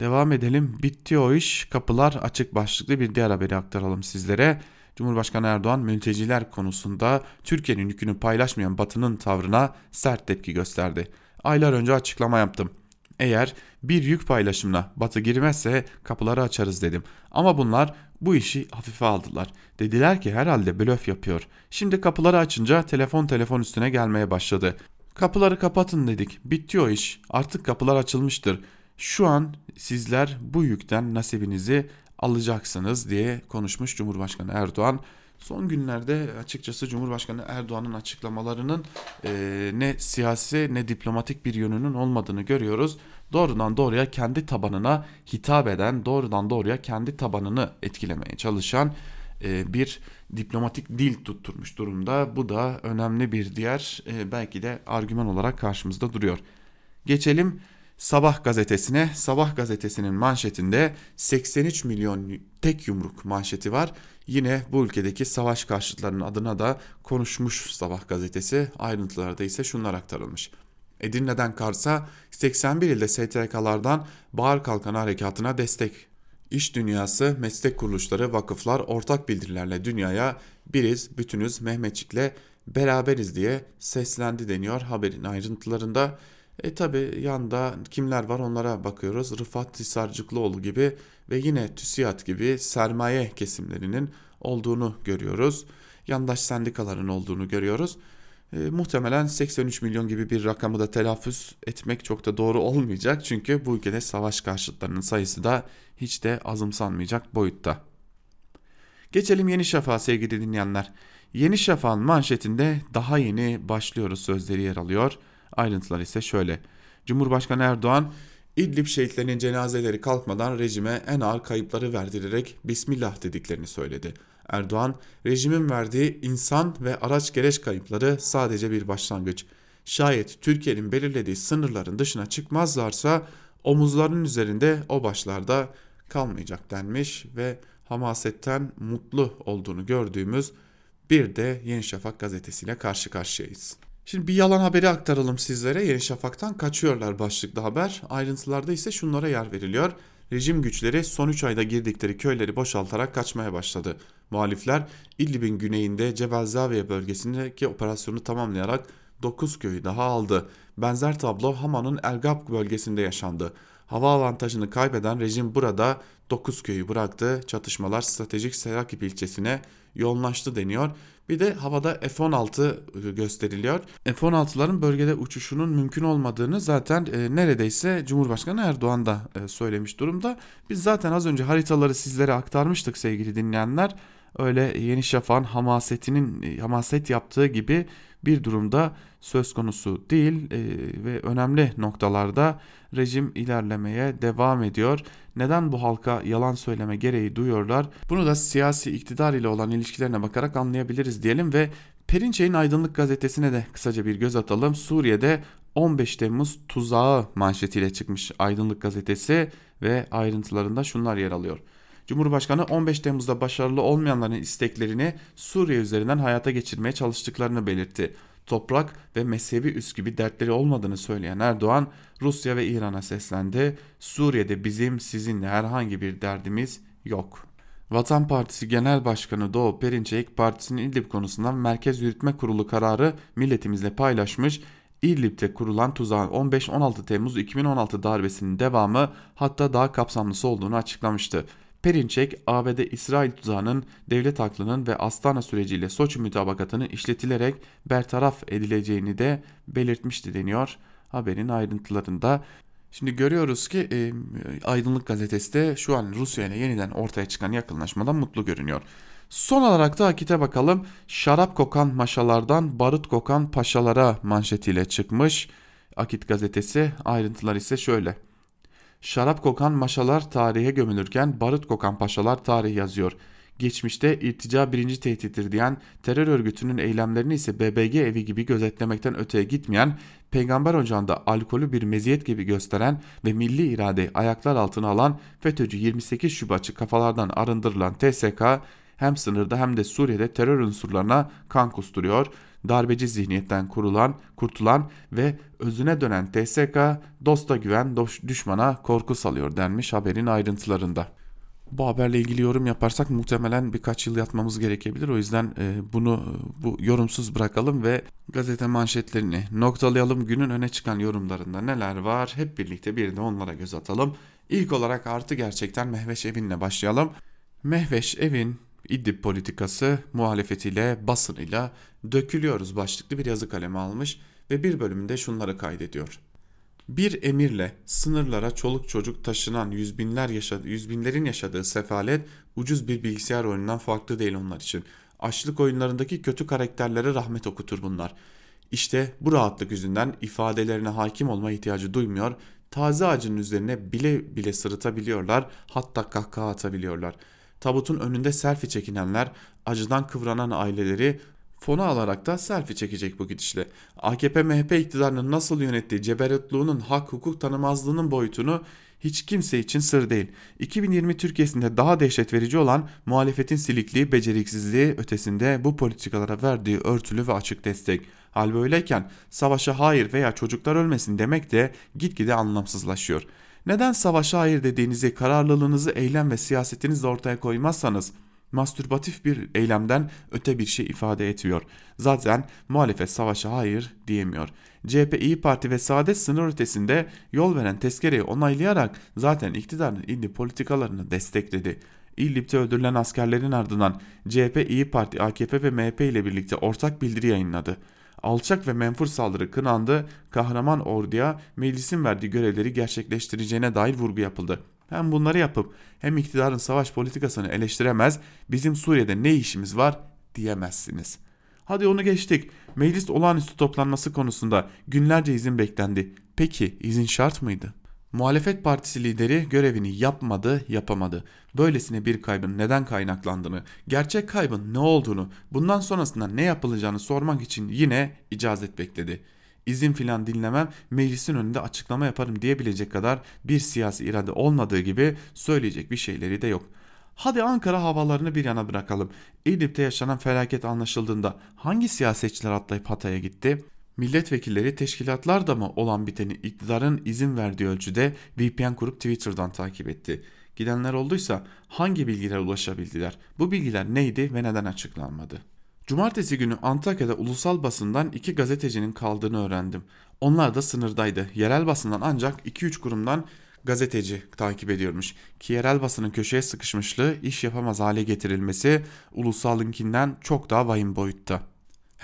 Devam edelim. Bitti o iş. Kapılar açık başlıklı bir diğer haberi aktaralım sizlere. Cumhurbaşkanı Erdoğan mülteciler konusunda Türkiye'nin yükünü paylaşmayan Batı'nın tavrına sert tepki gösterdi. Aylar önce açıklama yaptım. Eğer bir yük paylaşımına Batı girmezse kapıları açarız dedim. Ama bunlar bu işi hafife aldılar. Dediler ki herhalde blöf yapıyor. Şimdi kapıları açınca telefon telefon üstüne gelmeye başladı. Kapıları kapatın dedik. Bitti o iş. Artık kapılar açılmıştır. Şu an sizler bu yükten nasibinizi alacaksınız diye konuşmuş Cumhurbaşkanı Erdoğan. Son günlerde açıkçası Cumhurbaşkanı Erdoğan'ın açıklamalarının e, ne siyasi ne diplomatik bir yönünün olmadığını görüyoruz. Doğrudan doğruya kendi tabanına hitap eden, doğrudan doğruya kendi tabanını etkilemeye çalışan e, bir diplomatik dil tutturmuş durumda. Bu da önemli bir diğer e, belki de argüman olarak karşımızda duruyor. Geçelim Sabah gazetesine. Sabah gazetesinin manşetinde 83 milyon tek yumruk manşeti var. Yine bu ülkedeki savaş karşıtlarının adına da konuşmuş Sabah gazetesi. Ayrıntılarda ise şunlar aktarılmış. Edirne'den Kars'a 81 ilde STK'lardan Bahar Kalkanı Harekatı'na destek. İş dünyası, meslek kuruluşları, vakıflar ortak bildirilerle dünyaya biriz, bütünüz, Mehmetçik'le beraberiz diye seslendi deniyor haberin ayrıntılarında. E tabi yanda kimler var onlara bakıyoruz. Rıfat Hisarcıklıoğlu gibi ve yine TÜSİAD gibi sermaye kesimlerinin olduğunu görüyoruz. Yandaş sendikaların olduğunu görüyoruz. E, muhtemelen 83 milyon gibi bir rakamı da telaffuz etmek çok da doğru olmayacak. Çünkü bu ülkede savaş karşıtlarının sayısı da hiç de azımsanmayacak boyutta. Geçelim Yeni Şafak'a sevgili dinleyenler. Yeni Şafak'ın manşetinde daha yeni başlıyoruz sözleri yer alıyor. Ayrıntılar ise şöyle. Cumhurbaşkanı Erdoğan İdlib şehitlerinin cenazeleri kalkmadan rejime en ağır kayıpları verdirerek Bismillah dediklerini söyledi. Erdoğan, rejimin verdiği insan ve araç gereç kayıpları sadece bir başlangıç. Şayet Türkiye'nin belirlediği sınırların dışına çıkmazlarsa omuzlarının üzerinde o başlarda kalmayacak denmiş ve hamasetten mutlu olduğunu gördüğümüz bir de Yeni Şafak gazetesiyle karşı karşıyayız. Şimdi bir yalan haberi aktaralım sizlere. Yeni Şafak'tan kaçıyorlar başlıklı haber. Ayrıntılarda ise şunlara yer veriliyor. Rejim güçleri son 3 ayda girdikleri köyleri boşaltarak kaçmaya başladı. Muhalifler İdlib'in güneyinde Cebel bölgesindeki operasyonu tamamlayarak 9 köyü daha aldı. Benzer tablo Hama'nın Elgab bölgesinde yaşandı. Hava avantajını kaybeden rejim burada 9 köyü bıraktı. Çatışmalar stratejik Serakip ilçesine yoğunlaştı deniyor. Bir de havada F-16 e, gösteriliyor. F-16'ların bölgede uçuşunun mümkün olmadığını zaten e, neredeyse Cumhurbaşkanı Erdoğan da e, söylemiş durumda. Biz zaten az önce haritaları sizlere aktarmıştık sevgili dinleyenler. Öyle Yeni Şafak'ın hamasetinin e, hamaset yaptığı gibi bir durumda söz konusu değil e, ve önemli noktalarda rejim ilerlemeye devam ediyor. Neden bu halka yalan söyleme gereği duyuyorlar? Bunu da siyasi iktidar ile olan ilişkilerine bakarak anlayabiliriz diyelim ve Perinçey'in Aydınlık gazetesine de kısaca bir göz atalım. Suriye'de 15 Temmuz tuzağı manşetiyle çıkmış Aydınlık gazetesi ve ayrıntılarında şunlar yer alıyor. Cumhurbaşkanı 15 Temmuz'da başarılı olmayanların isteklerini Suriye üzerinden hayata geçirmeye çalıştıklarını belirtti. Toprak ve mezhebi üst gibi dertleri olmadığını söyleyen Erdoğan, Rusya ve İran'a seslendi. Suriye'de bizim sizinle herhangi bir derdimiz yok. Vatan Partisi Genel Başkanı Doğu Perinçek partisinin İdlib konusundan Merkez Yürütme Kurulu kararı milletimizle paylaşmış. İdlib'de kurulan tuzağın 15-16 Temmuz 2016 darbesinin devamı hatta daha kapsamlısı olduğunu açıklamıştı. Perinçek, ABD-İsrail tuzağının devlet aklının ve Astana süreciyle Soçi mütabakatının işletilerek bertaraf edileceğini de belirtmişti deniyor haberin ayrıntılarında. Şimdi görüyoruz ki e, Aydınlık Gazetesi de şu an Rusya ile yeniden ortaya çıkan yakınlaşmadan mutlu görünüyor. Son olarak da Akit'e bakalım. Şarap kokan maşalardan barut kokan paşalara manşetiyle çıkmış. Akit gazetesi ayrıntılar ise şöyle. Şarap kokan maşalar tarihe gömülürken barut kokan paşalar tarih yazıyor. Geçmişte irtica birinci tehdittir diyen terör örgütünün eylemlerini ise BBG evi gibi gözetlemekten öteye gitmeyen, peygamber ocağında alkolü bir meziyet gibi gösteren ve milli iradeyi ayaklar altına alan FETÖ'cü 28 Şubatçı kafalardan arındırılan TSK hem sınırda hem de Suriye'de terör unsurlarına kan kusturuyor darbeci zihniyetten kurulan, kurtulan ve özüne dönen TSK dosta güven düşmana korku salıyor denmiş haberin ayrıntılarında. Bu haberle ilgili yorum yaparsak muhtemelen birkaç yıl yatmamız gerekebilir. O yüzden e, bunu bu yorumsuz bırakalım ve gazete manşetlerini noktalayalım. Günün öne çıkan yorumlarında neler var hep birlikte bir de onlara göz atalım. İlk olarak artı gerçekten Mehveş Evin'le başlayalım. Mehveş Evin İdlib politikası muhalefetiyle basınıyla dökülüyoruz başlıklı bir yazı kalemi almış ve bir bölümünde şunları kaydediyor. Bir emirle sınırlara çoluk çocuk taşınan yüz binler yaşadı, yüz binlerin yaşadığı sefalet ucuz bir bilgisayar oyunundan farklı değil onlar için. Açlık oyunlarındaki kötü karakterlere rahmet okutur bunlar. İşte bu rahatlık yüzünden ifadelerine hakim olma ihtiyacı duymuyor, taze ağacın üzerine bile bile sırıtabiliyorlar, hatta kahkaha atabiliyorlar.'' Tabutun önünde selfie çekinenler, acıdan kıvranan aileleri fonu alarak da selfie çekecek bu gidişle. AKP MHP iktidarının nasıl yönettiği ceberutluğunun hak hukuk tanımazlığının boyutunu hiç kimse için sır değil. 2020 Türkiye'sinde daha dehşet verici olan muhalefetin silikliği, beceriksizliği ötesinde bu politikalara verdiği örtülü ve açık destek. Hal böyleyken savaşa hayır veya çocuklar ölmesin demek de gitgide anlamsızlaşıyor.'' Neden savaşa hayır dediğinizi, kararlılığınızı eylem ve siyasetinizle ortaya koymazsanız Mastürbatif bir eylemden öte bir şey ifade etmiyor. Zaten muhalefet savaşa hayır diyemiyor. CHP, İyi Parti ve Saadet sınır ötesinde yol veren tezkereyi onaylayarak zaten iktidarın illi politikalarını destekledi. İdlib'de öldürülen askerlerin ardından CHP, İyi Parti, AKP ve MHP ile birlikte ortak bildiri yayınladı. Alçak ve menfur saldırı kınandı, kahraman orduya meclisin verdiği görevleri gerçekleştireceğine dair vurgu yapıldı. Hem bunları yapıp hem iktidarın savaş politikasını eleştiremez, bizim Suriye'de ne işimiz var diyemezsiniz. Hadi onu geçtik. Meclis olağanüstü toplanması konusunda günlerce izin beklendi. Peki izin şart mıydı? Muhalefet partisi lideri görevini yapmadı, yapamadı. Böylesine bir kaybın neden kaynaklandığını, gerçek kaybın ne olduğunu, bundan sonrasında ne yapılacağını sormak için yine icazet bekledi. İzin filan dinlemem, meclisin önünde açıklama yaparım diyebilecek kadar bir siyasi irade olmadığı gibi söyleyecek bir şeyleri de yok. Hadi Ankara havalarını bir yana bırakalım. İdlib'de yaşanan felaket anlaşıldığında hangi siyasetçiler atlayıp Hatay'a gitti? Milletvekilleri teşkilatlar da mı olan biteni iktidarın izin verdiği ölçüde VPN kurup Twitter'dan takip etti. Gidenler olduysa hangi bilgiler ulaşabildiler? Bu bilgiler neydi ve neden açıklanmadı? Cumartesi günü Antakya'da ulusal basından iki gazetecinin kaldığını öğrendim. Onlar da sınırdaydı. Yerel basından ancak 2-3 kurumdan gazeteci takip ediyormuş. Ki yerel basının köşeye sıkışmışlığı iş yapamaz hale getirilmesi ulusalınkinden çok daha vahim boyutta.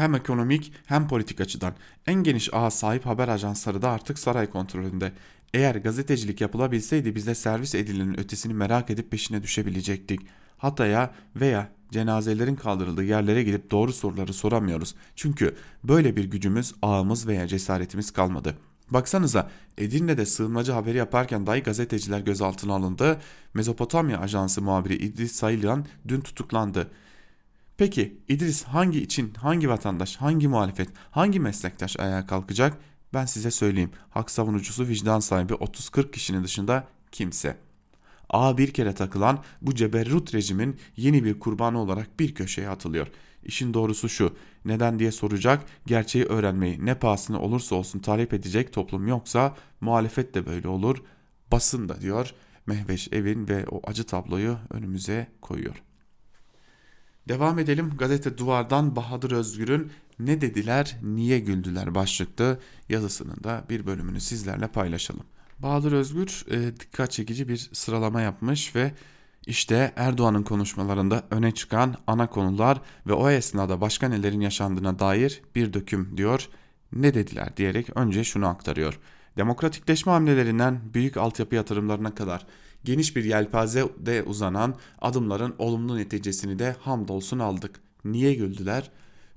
Hem ekonomik hem politik açıdan en geniş ağa sahip haber ajansları da artık saray kontrolünde. Eğer gazetecilik yapılabilseydi biz de servis edilenin ötesini merak edip peşine düşebilecektik. Hatay'a veya cenazelerin kaldırıldığı yerlere gidip doğru soruları soramıyoruz. Çünkü böyle bir gücümüz, ağımız veya cesaretimiz kalmadı. Baksanıza Edirne'de sığınmacı haberi yaparken dahi gazeteciler gözaltına alındı. Mezopotamya Ajansı muhabiri İdris Sayılyan dün tutuklandı. Peki İdris hangi için, hangi vatandaş, hangi muhalefet, hangi meslektaş ayağa kalkacak? Ben size söyleyeyim. Hak savunucusu vicdan sahibi 30-40 kişinin dışında kimse. A bir kere takılan bu ceberrut rejimin yeni bir kurbanı olarak bir köşeye atılıyor. İşin doğrusu şu, neden diye soracak, gerçeği öğrenmeyi ne pahasına olursa olsun talep edecek toplum yoksa muhalefet de böyle olur, basın da diyor Mehveş Evin ve o acı tabloyu önümüze koyuyor. Devam edelim gazete Duvar'dan Bahadır Özgür'ün Ne dediler, niye güldüler başlıklı yazısının da bir bölümünü sizlerle paylaşalım. Bahadır Özgür e, dikkat çekici bir sıralama yapmış ve işte Erdoğan'ın konuşmalarında öne çıkan ana konular ve o esnada başka nelerin yaşandığına dair bir döküm diyor. Ne dediler diyerek önce şunu aktarıyor. Demokratikleşme hamlelerinden büyük altyapı yatırımlarına kadar geniş bir yelpazede uzanan adımların olumlu neticesini de hamdolsun aldık. Niye güldüler?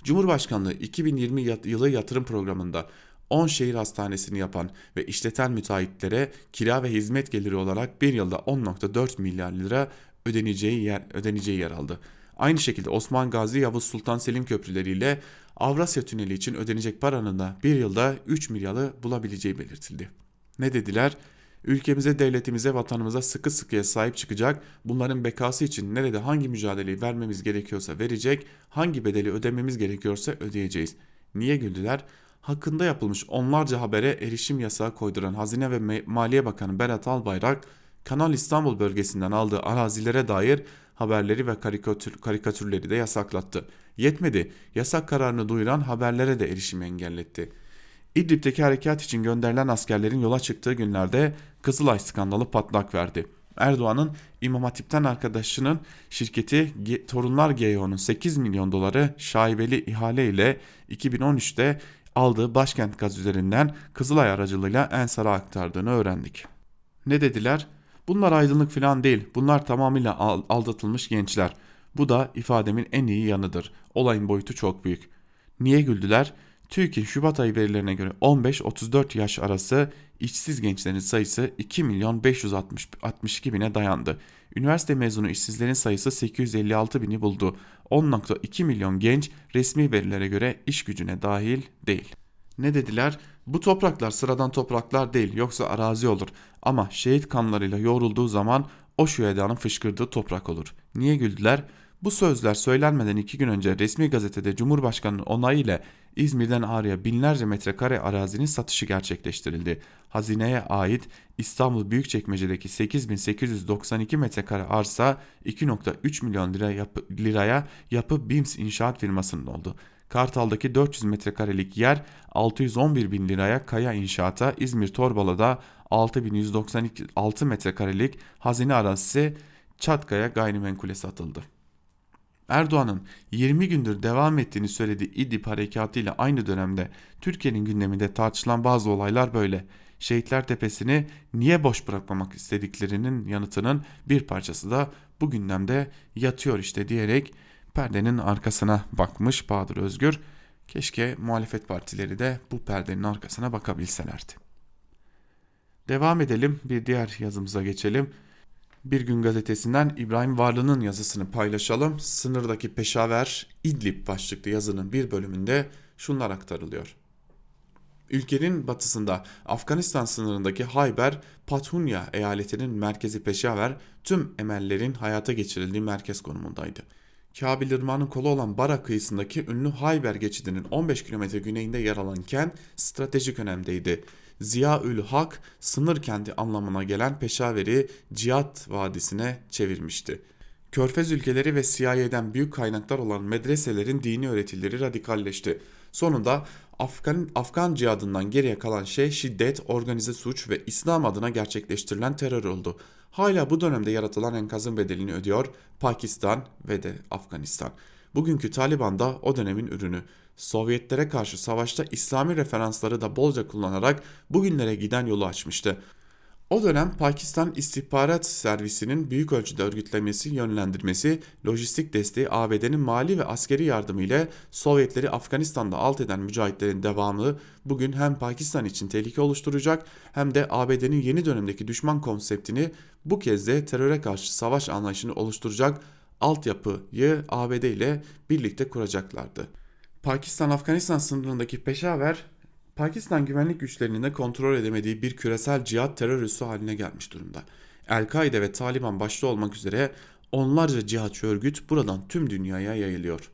Cumhurbaşkanlığı 2020 yılı yatırım programında 10 şehir hastanesini yapan ve işleten müteahhitlere kira ve hizmet geliri olarak bir yılda 10.4 milyar lira ödeneceği yer, ödeneceği yer aldı. Aynı şekilde Osman Gazi Yavuz Sultan Selim köprüleriyle Avrasya Tüneli için ödenecek paranın da bir yılda 3 milyarı bulabileceği belirtildi. Ne dediler? Ülkemize, devletimize, vatanımıza sıkı sıkıya sahip çıkacak, bunların bekası için nerede hangi mücadeleyi vermemiz gerekiyorsa verecek, hangi bedeli ödememiz gerekiyorsa ödeyeceğiz. Niye güldüler? hakkında yapılmış onlarca habere erişim yasağı koyduran Hazine ve Maliye Bakanı Berat Albayrak, Kanal İstanbul bölgesinden aldığı arazilere dair haberleri ve karikatür, karikatürleri de yasaklattı. Yetmedi, yasak kararını duyuran haberlere de erişim engelletti. İdlib'deki harekat için gönderilen askerlerin yola çıktığı günlerde Kızılay skandalı patlak verdi. Erdoğan'ın İmam Hatip'ten arkadaşının şirketi Torunlar GEO'nun 8 milyon doları şaibeli ihale ile 2013'te aldığı başkent gaz üzerinden Kızılay aracılığıyla Ensar'a aktardığını öğrendik. Ne dediler? Bunlar aydınlık falan değil. Bunlar tamamıyla aldatılmış gençler. Bu da ifademin en iyi yanıdır. Olayın boyutu çok büyük. Niye güldüler? TÜİK'in Şubat ayı verilerine göre 15-34 yaş arası işsiz gençlerin sayısı 2 milyon 562 bine dayandı. Üniversite mezunu işsizlerin sayısı 856 bini buldu. 10.2 milyon genç resmi verilere göre iş gücüne dahil değil. Ne dediler? Bu topraklar sıradan topraklar değil yoksa arazi olur ama şehit kanlarıyla yoğrulduğu zaman o şühedanın fışkırdığı toprak olur. Niye güldüler? Bu sözler söylenmeden iki gün önce resmi gazetede Cumhurbaşkanı'nın onayı ile İzmir'den Ağrı'ya binlerce metrekare arazinin satışı gerçekleştirildi. Hazineye ait İstanbul Büyükçekmece'deki 8892 metrekare arsa 2.3 milyon lira yapı, liraya yapı BIMS inşaat firmasının oldu. Kartal'daki 400 metrekarelik yer 611 bin liraya Kaya İnşaat'a, İzmir Torbalı'da 6196 metrekarelik hazine arazisi Çatkaya gayrimenkule satıldı. Erdoğan'ın 20 gündür devam ettiğini söylediği İdlib harekatı ile aynı dönemde Türkiye'nin gündeminde tartışılan bazı olaylar böyle. Şehitler Tepesi'ni niye boş bırakmamak istediklerinin yanıtının bir parçası da bu gündemde yatıyor işte diyerek perdenin arkasına bakmış Bahadır Özgür. Keşke muhalefet partileri de bu perdenin arkasına bakabilselerdi. Devam edelim bir diğer yazımıza geçelim. Bir Gün Gazetesi'nden İbrahim Varlı'nın yazısını paylaşalım. Sınırdaki Peşaver İdlib başlıklı yazının bir bölümünde şunlar aktarılıyor. Ülkenin batısında Afganistan sınırındaki Hayber Pathunya eyaletinin merkezi Peşaver tüm emellerin hayata geçirildiği merkez konumundaydı. Kabil Irmağı'nın kolu olan Bara kıyısındaki ünlü Hayber geçidinin 15 kilometre güneyinde yer alan kent stratejik önemdeydi. Ziyaül Hak sınır kenti anlamına gelen Peşaver'i Cihat Vadisi'ne çevirmişti. Körfez ülkeleri ve CIA'den büyük kaynaklar olan medreselerin dini öğretileri radikalleşti. Sonunda Afgan, Afgan cihadından geriye kalan şey şiddet, organize suç ve İslam adına gerçekleştirilen terör oldu. Hala bu dönemde yaratılan enkazın bedelini ödüyor Pakistan ve de Afganistan. Bugünkü Taliban da o dönemin ürünü. Sovyetlere karşı savaşta İslami referansları da bolca kullanarak bugünlere giden yolu açmıştı. O dönem Pakistan İstihbarat Servisi'nin büyük ölçüde örgütlemesi, yönlendirmesi, lojistik desteği ABD'nin mali ve askeri yardımı ile Sovyetleri Afganistan'da alt eden mücahitlerin devamı bugün hem Pakistan için tehlike oluşturacak hem de ABD'nin yeni dönemdeki düşman konseptini bu kez de teröre karşı savaş anlayışını oluşturacak altyapıyı ABD ile birlikte kuracaklardı. Pakistan-Afganistan sınırındaki Peşaver, Pakistan güvenlik güçlerinin de kontrol edemediği bir küresel cihat terör üssü haline gelmiş durumda. El-Kaide ve Taliban başta olmak üzere onlarca cihatçı örgüt buradan tüm dünyaya yayılıyor.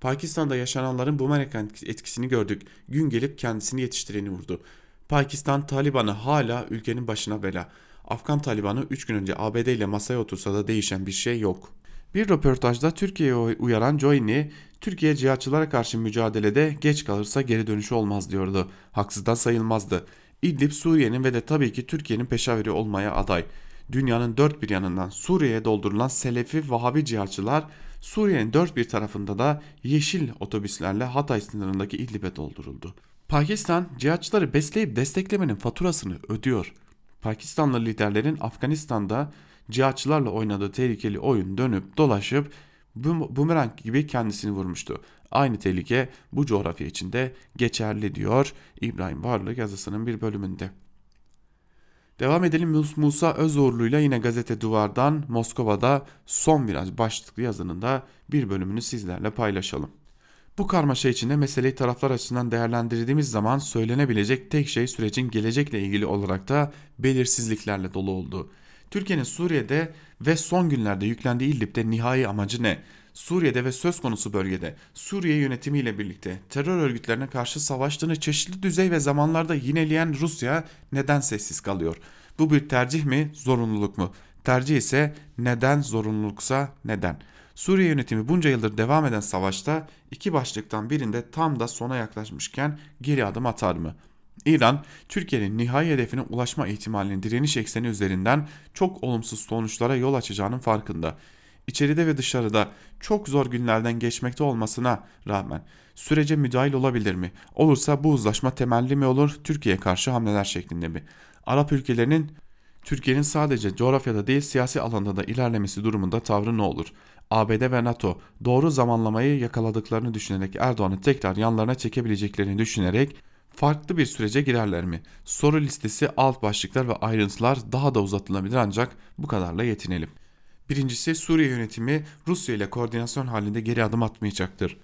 Pakistan'da yaşananların bumerang etkisini gördük. Gün gelip kendisini yetiştireni vurdu. Pakistan Taliban'ı hala ülkenin başına bela. Afgan Taliban'ı 3 gün önce ABD ile masaya otursa da değişen bir şey yok. Bir röportajda Türkiye'ye uyaran Joyni, Türkiye cihatçılara karşı mücadelede geç kalırsa geri dönüşü olmaz diyordu. Haksız da sayılmazdı. İdlib Suriye'nin ve de tabii ki Türkiye'nin peşaveri olmaya aday. Dünyanın dört bir yanından Suriye'ye doldurulan Selefi Vahabi cihatçılar Suriye'nin dört bir tarafında da yeşil otobüslerle Hatay sınırındaki İdlib'e dolduruldu. Pakistan cihatçıları besleyip desteklemenin faturasını ödüyor. Pakistanlı liderlerin Afganistan'da cihatçılarla oynadığı tehlikeli oyun dönüp dolaşıp bumerang gibi kendisini vurmuştu. Aynı tehlike bu coğrafya içinde geçerli diyor İbrahim Varlı yazısının bir bölümünde. Devam edelim Musa Özoğurlu ile yine gazete duvardan Moskova'da son viraj başlıklı yazının da bir bölümünü sizlerle paylaşalım. Bu karmaşa içinde meseleyi taraflar açısından değerlendirdiğimiz zaman söylenebilecek tek şey sürecin gelecekle ilgili olarak da belirsizliklerle dolu olduğu. Türkiye'nin Suriye'de ve son günlerde yüklendiği İdlib'de nihai amacı ne? Suriye'de ve söz konusu bölgede Suriye yönetimiyle birlikte terör örgütlerine karşı savaştığını çeşitli düzey ve zamanlarda yineleyen Rusya neden sessiz kalıyor? Bu bir tercih mi, zorunluluk mu? Tercih ise neden, zorunluluksa neden? Suriye yönetimi bunca yıldır devam eden savaşta iki başlıktan birinde tam da sona yaklaşmışken geri adım atar mı? İran, Türkiye'nin nihai hedefine ulaşma ihtimalinin direniş ekseni üzerinden çok olumsuz sonuçlara yol açacağının farkında. İçeride ve dışarıda çok zor günlerden geçmekte olmasına rağmen sürece müdahil olabilir mi? Olursa bu uzlaşma temelli mi olur, Türkiye'ye karşı hamleler şeklinde mi? Arap ülkelerinin Türkiye'nin sadece coğrafyada değil siyasi alanda da ilerlemesi durumunda tavrı ne olur? ABD ve NATO doğru zamanlamayı yakaladıklarını düşünerek Erdoğan'ı tekrar yanlarına çekebileceklerini düşünerek farklı bir sürece girerler mi? Soru listesi, alt başlıklar ve ayrıntılar daha da uzatılabilir ancak bu kadarla yetinelim. Birincisi Suriye yönetimi Rusya ile koordinasyon halinde geri adım atmayacaktır.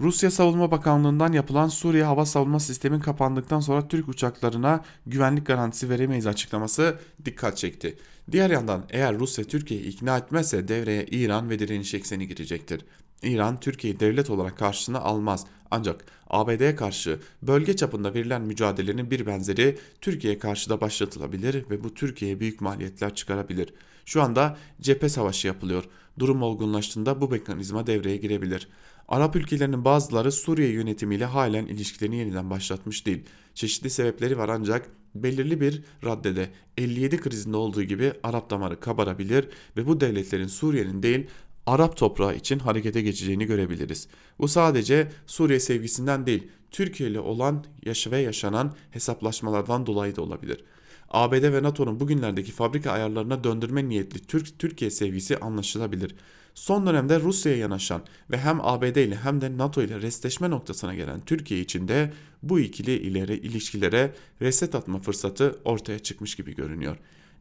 Rusya Savunma Bakanlığı'ndan yapılan Suriye hava savunma sistemin kapandıktan sonra Türk uçaklarına güvenlik garantisi veremeyiz açıklaması dikkat çekti. Diğer yandan eğer Rusya Türkiye'yi ikna etmezse devreye İran ve direniş ekseni girecektir. İran Türkiye'yi devlet olarak karşısına almaz ancak ABD'ye karşı bölge çapında verilen mücadelenin bir benzeri Türkiye'ye karşı da başlatılabilir ve bu Türkiye'ye büyük maliyetler çıkarabilir. Şu anda cephe savaşı yapılıyor. Durum olgunlaştığında bu mekanizma devreye girebilir. Arap ülkelerinin bazıları Suriye yönetimiyle halen ilişkilerini yeniden başlatmış değil. Çeşitli sebepleri var ancak belirli bir raddede 57 krizinde olduğu gibi Arap damarı kabarabilir ve bu devletlerin Suriye'nin değil Arap toprağı için harekete geçeceğini görebiliriz. Bu sadece Suriye sevgisinden değil, Türkiye ile olan yaşı ve yaşanan hesaplaşmalardan dolayı da olabilir. ABD ve NATO'nun bugünlerdeki fabrika ayarlarına döndürme niyetli Türk Türkiye sevgisi anlaşılabilir. Son dönemde Rusya'ya yanaşan ve hem ABD ile hem de NATO ile restleşme noktasına gelen Türkiye için de bu ikili ileri ilişkilere reset atma fırsatı ortaya çıkmış gibi görünüyor.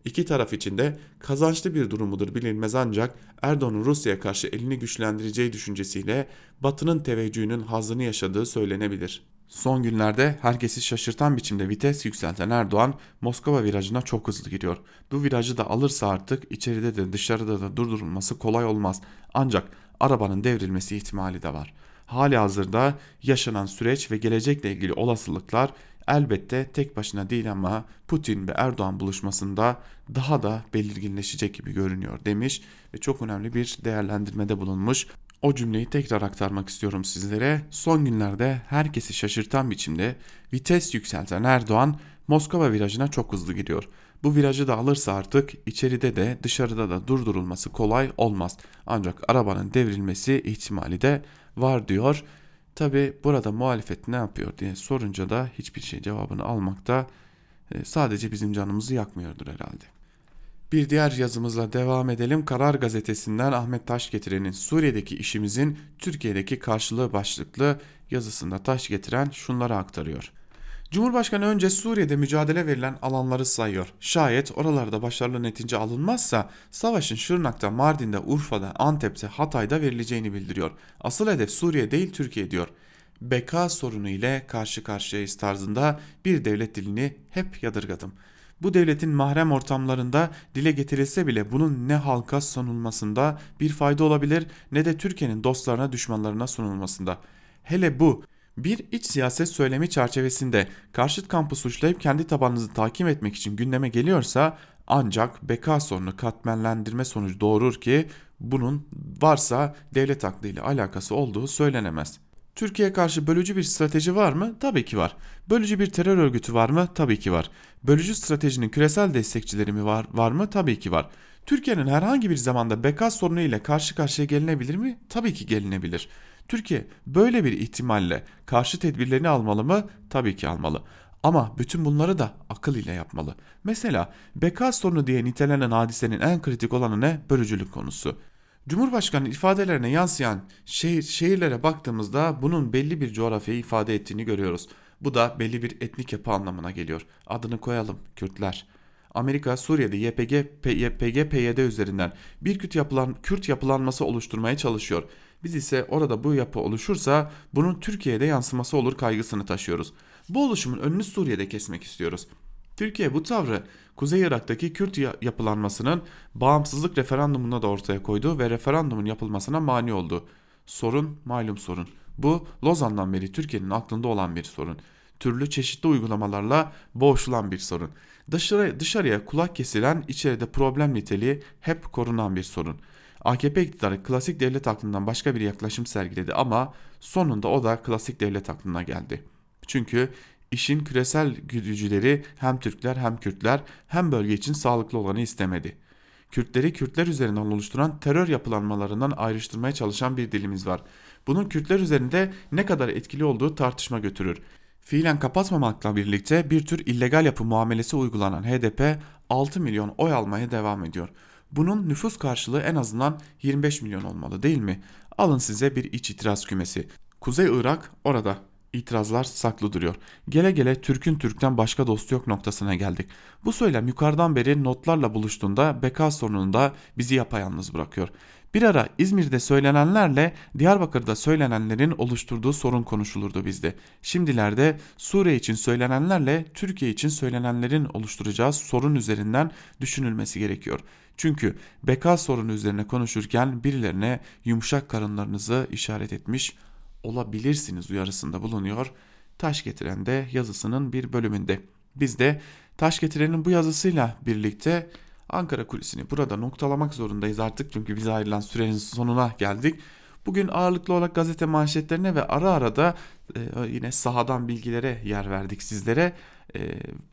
İki taraf için de kazançlı bir durumudur bilinmez ancak Erdoğan'ın Rusya'ya karşı elini güçlendireceği düşüncesiyle Batı'nın teveccühünün hazını yaşadığı söylenebilir. Son günlerde herkesi şaşırtan biçimde vites yükselten Erdoğan Moskova virajına çok hızlı giriyor. Bu virajı da alırsa artık içeride de dışarıda da durdurulması kolay olmaz. Ancak arabanın devrilmesi ihtimali de var. Hali hazırda yaşanan süreç ve gelecekle ilgili olasılıklar elbette tek başına değil ama Putin ve Erdoğan buluşmasında daha da belirginleşecek gibi görünüyor demiş ve çok önemli bir değerlendirmede bulunmuş. O cümleyi tekrar aktarmak istiyorum sizlere. Son günlerde herkesi şaşırtan biçimde vites yükselten Erdoğan Moskova virajına çok hızlı gidiyor. Bu virajı da alırsa artık içeride de dışarıda da durdurulması kolay olmaz. Ancak arabanın devrilmesi ihtimali de var diyor. Tabi burada muhalefet ne yapıyor diye sorunca da hiçbir şey cevabını almakta e, sadece bizim canımızı yakmıyordur herhalde. Bir diğer yazımızla devam edelim. Karar gazetesinden Ahmet Taş getirenin Suriye'deki işimizin Türkiye'deki karşılığı başlıklı yazısında Taş getiren şunları aktarıyor. Cumhurbaşkanı önce Suriye'de mücadele verilen alanları sayıyor. Şayet oralarda başarılı netice alınmazsa savaşın Şırnak'ta, Mardin'de, Urfa'da, Antep'te, Hatay'da verileceğini bildiriyor. Asıl hedef Suriye değil Türkiye diyor. Beka sorunu ile karşı karşıyayız tarzında bir devlet dilini hep yadırgadım. Bu devletin mahrem ortamlarında dile getirilse bile bunun ne halka sunulmasında bir fayda olabilir ne de Türkiye'nin dostlarına düşmanlarına sunulmasında. Hele bu bir iç siyaset söylemi çerçevesinde karşıt kampı suçlayıp kendi tabanınızı takip etmek için gündeme geliyorsa ancak beka sorunu katmerlendirme sonucu doğurur ki bunun varsa devlet aklıyla alakası olduğu söylenemez. Türkiye karşı bölücü bir strateji var mı? Tabii ki var. Bölücü bir terör örgütü var mı? Tabii ki var. Bölücü stratejinin küresel destekçileri mi var, var mı? Tabii ki var. Türkiye'nin herhangi bir zamanda beka sorunu ile karşı karşıya gelinebilir mi? Tabii ki gelinebilir. Türkiye böyle bir ihtimalle karşı tedbirlerini almalı mı? Tabii ki almalı. Ama bütün bunları da akıl ile yapmalı. Mesela beka sorunu diye nitelenen hadisenin en kritik olanı ne? Bölücülük konusu. Cumhurbaşkanı ifadelerine yansıyan şehir, şehirlere baktığımızda bunun belli bir coğrafyayı ifade ettiğini görüyoruz. Bu da belli bir etnik yapı anlamına geliyor. Adını koyalım Kürtler. Amerika Suriye'de YPG, PYD üzerinden bir Kürt, yapılan, Kürt yapılanması oluşturmaya çalışıyor. Biz ise orada bu yapı oluşursa bunun Türkiye'de yansıması olur kaygısını taşıyoruz. Bu oluşumun önünü Suriye'de kesmek istiyoruz. Türkiye bu tavrı Kuzey Irak'taki Kürt yapılanmasının bağımsızlık referandumunda da ortaya koydu ve referandumun yapılmasına mani oldu. Sorun malum sorun. Bu Lozan'dan beri Türkiye'nin aklında olan bir sorun. Türlü çeşitli uygulamalarla boğuşulan bir sorun. Dışarıya, dışarıya kulak kesilen içeride problem niteliği hep korunan bir sorun. AKP iktidarı klasik devlet aklından başka bir yaklaşım sergiledi ama sonunda o da klasik devlet aklına geldi. Çünkü işin küresel güdücüleri hem Türkler hem Kürtler hem bölge için sağlıklı olanı istemedi. Kürtleri Kürtler üzerinden oluşturan terör yapılanmalarından ayrıştırmaya çalışan bir dilimiz var. Bunun Kürtler üzerinde ne kadar etkili olduğu tartışma götürür. Fiilen kapatmamakla birlikte bir tür illegal yapı muamelesi uygulanan HDP 6 milyon oy almaya devam ediyor. Bunun nüfus karşılığı en azından 25 milyon olmalı değil mi? Alın size bir iç itiraz kümesi. Kuzey Irak orada. İtirazlar saklı duruyor. Gele gele Türk'ün Türk'ten başka dostu yok noktasına geldik. Bu söylem yukarıdan beri notlarla buluştuğunda beka sorununda bizi yapayalnız bırakıyor. Bir ara İzmir'de söylenenlerle Diyarbakır'da söylenenlerin oluşturduğu sorun konuşulurdu bizde. Şimdilerde Suriye için söylenenlerle Türkiye için söylenenlerin oluşturacağı sorun üzerinden düşünülmesi gerekiyor. Çünkü beka sorunu üzerine konuşurken birilerine yumuşak karınlarınızı işaret etmiş olabilirsiniz uyarısında bulunuyor. Taş getiren de yazısının bir bölümünde. Biz de Taş getirenin bu yazısıyla birlikte Ankara kulisini burada noktalamak zorundayız artık çünkü bize ayrılan sürenin sonuna geldik. Bugün ağırlıklı olarak gazete manşetlerine ve ara ara da e, yine sahadan bilgilere yer verdik sizlere. E,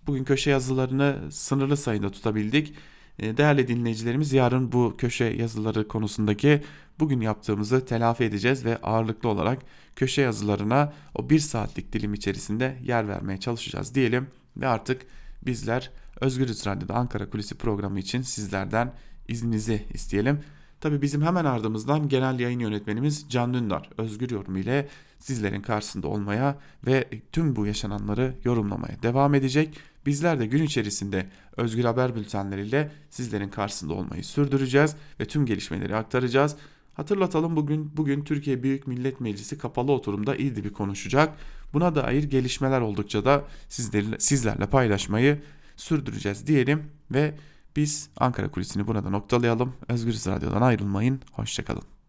bugün köşe yazılarını sınırlı sayıda tutabildik. E, değerli dinleyicilerimiz yarın bu köşe yazıları konusundaki bugün yaptığımızı telafi edeceğiz ve ağırlıklı olarak köşe yazılarına o bir saatlik dilim içerisinde yer vermeye çalışacağız diyelim ve artık bizler Özgürüz Radyo'da Ankara Kulisi programı için sizlerden izninizi isteyelim. Tabi bizim hemen ardımızdan genel yayın yönetmenimiz Can Dündar Özgür Yorum ile sizlerin karşısında olmaya ve tüm bu yaşananları yorumlamaya devam edecek. Bizler de gün içerisinde Özgür Haber bültenleriyle sizlerin karşısında olmayı sürdüreceğiz ve tüm gelişmeleri aktaracağız. Hatırlatalım bugün bugün Türkiye Büyük Millet Meclisi kapalı oturumda İdlib'i konuşacak. Buna dair gelişmeler oldukça da sizlerle, sizlerle paylaşmayı sürdüreceğiz diyelim ve biz Ankara Kulisi'ni burada noktalayalım. Özgür Radyo'dan ayrılmayın. Hoşçakalın.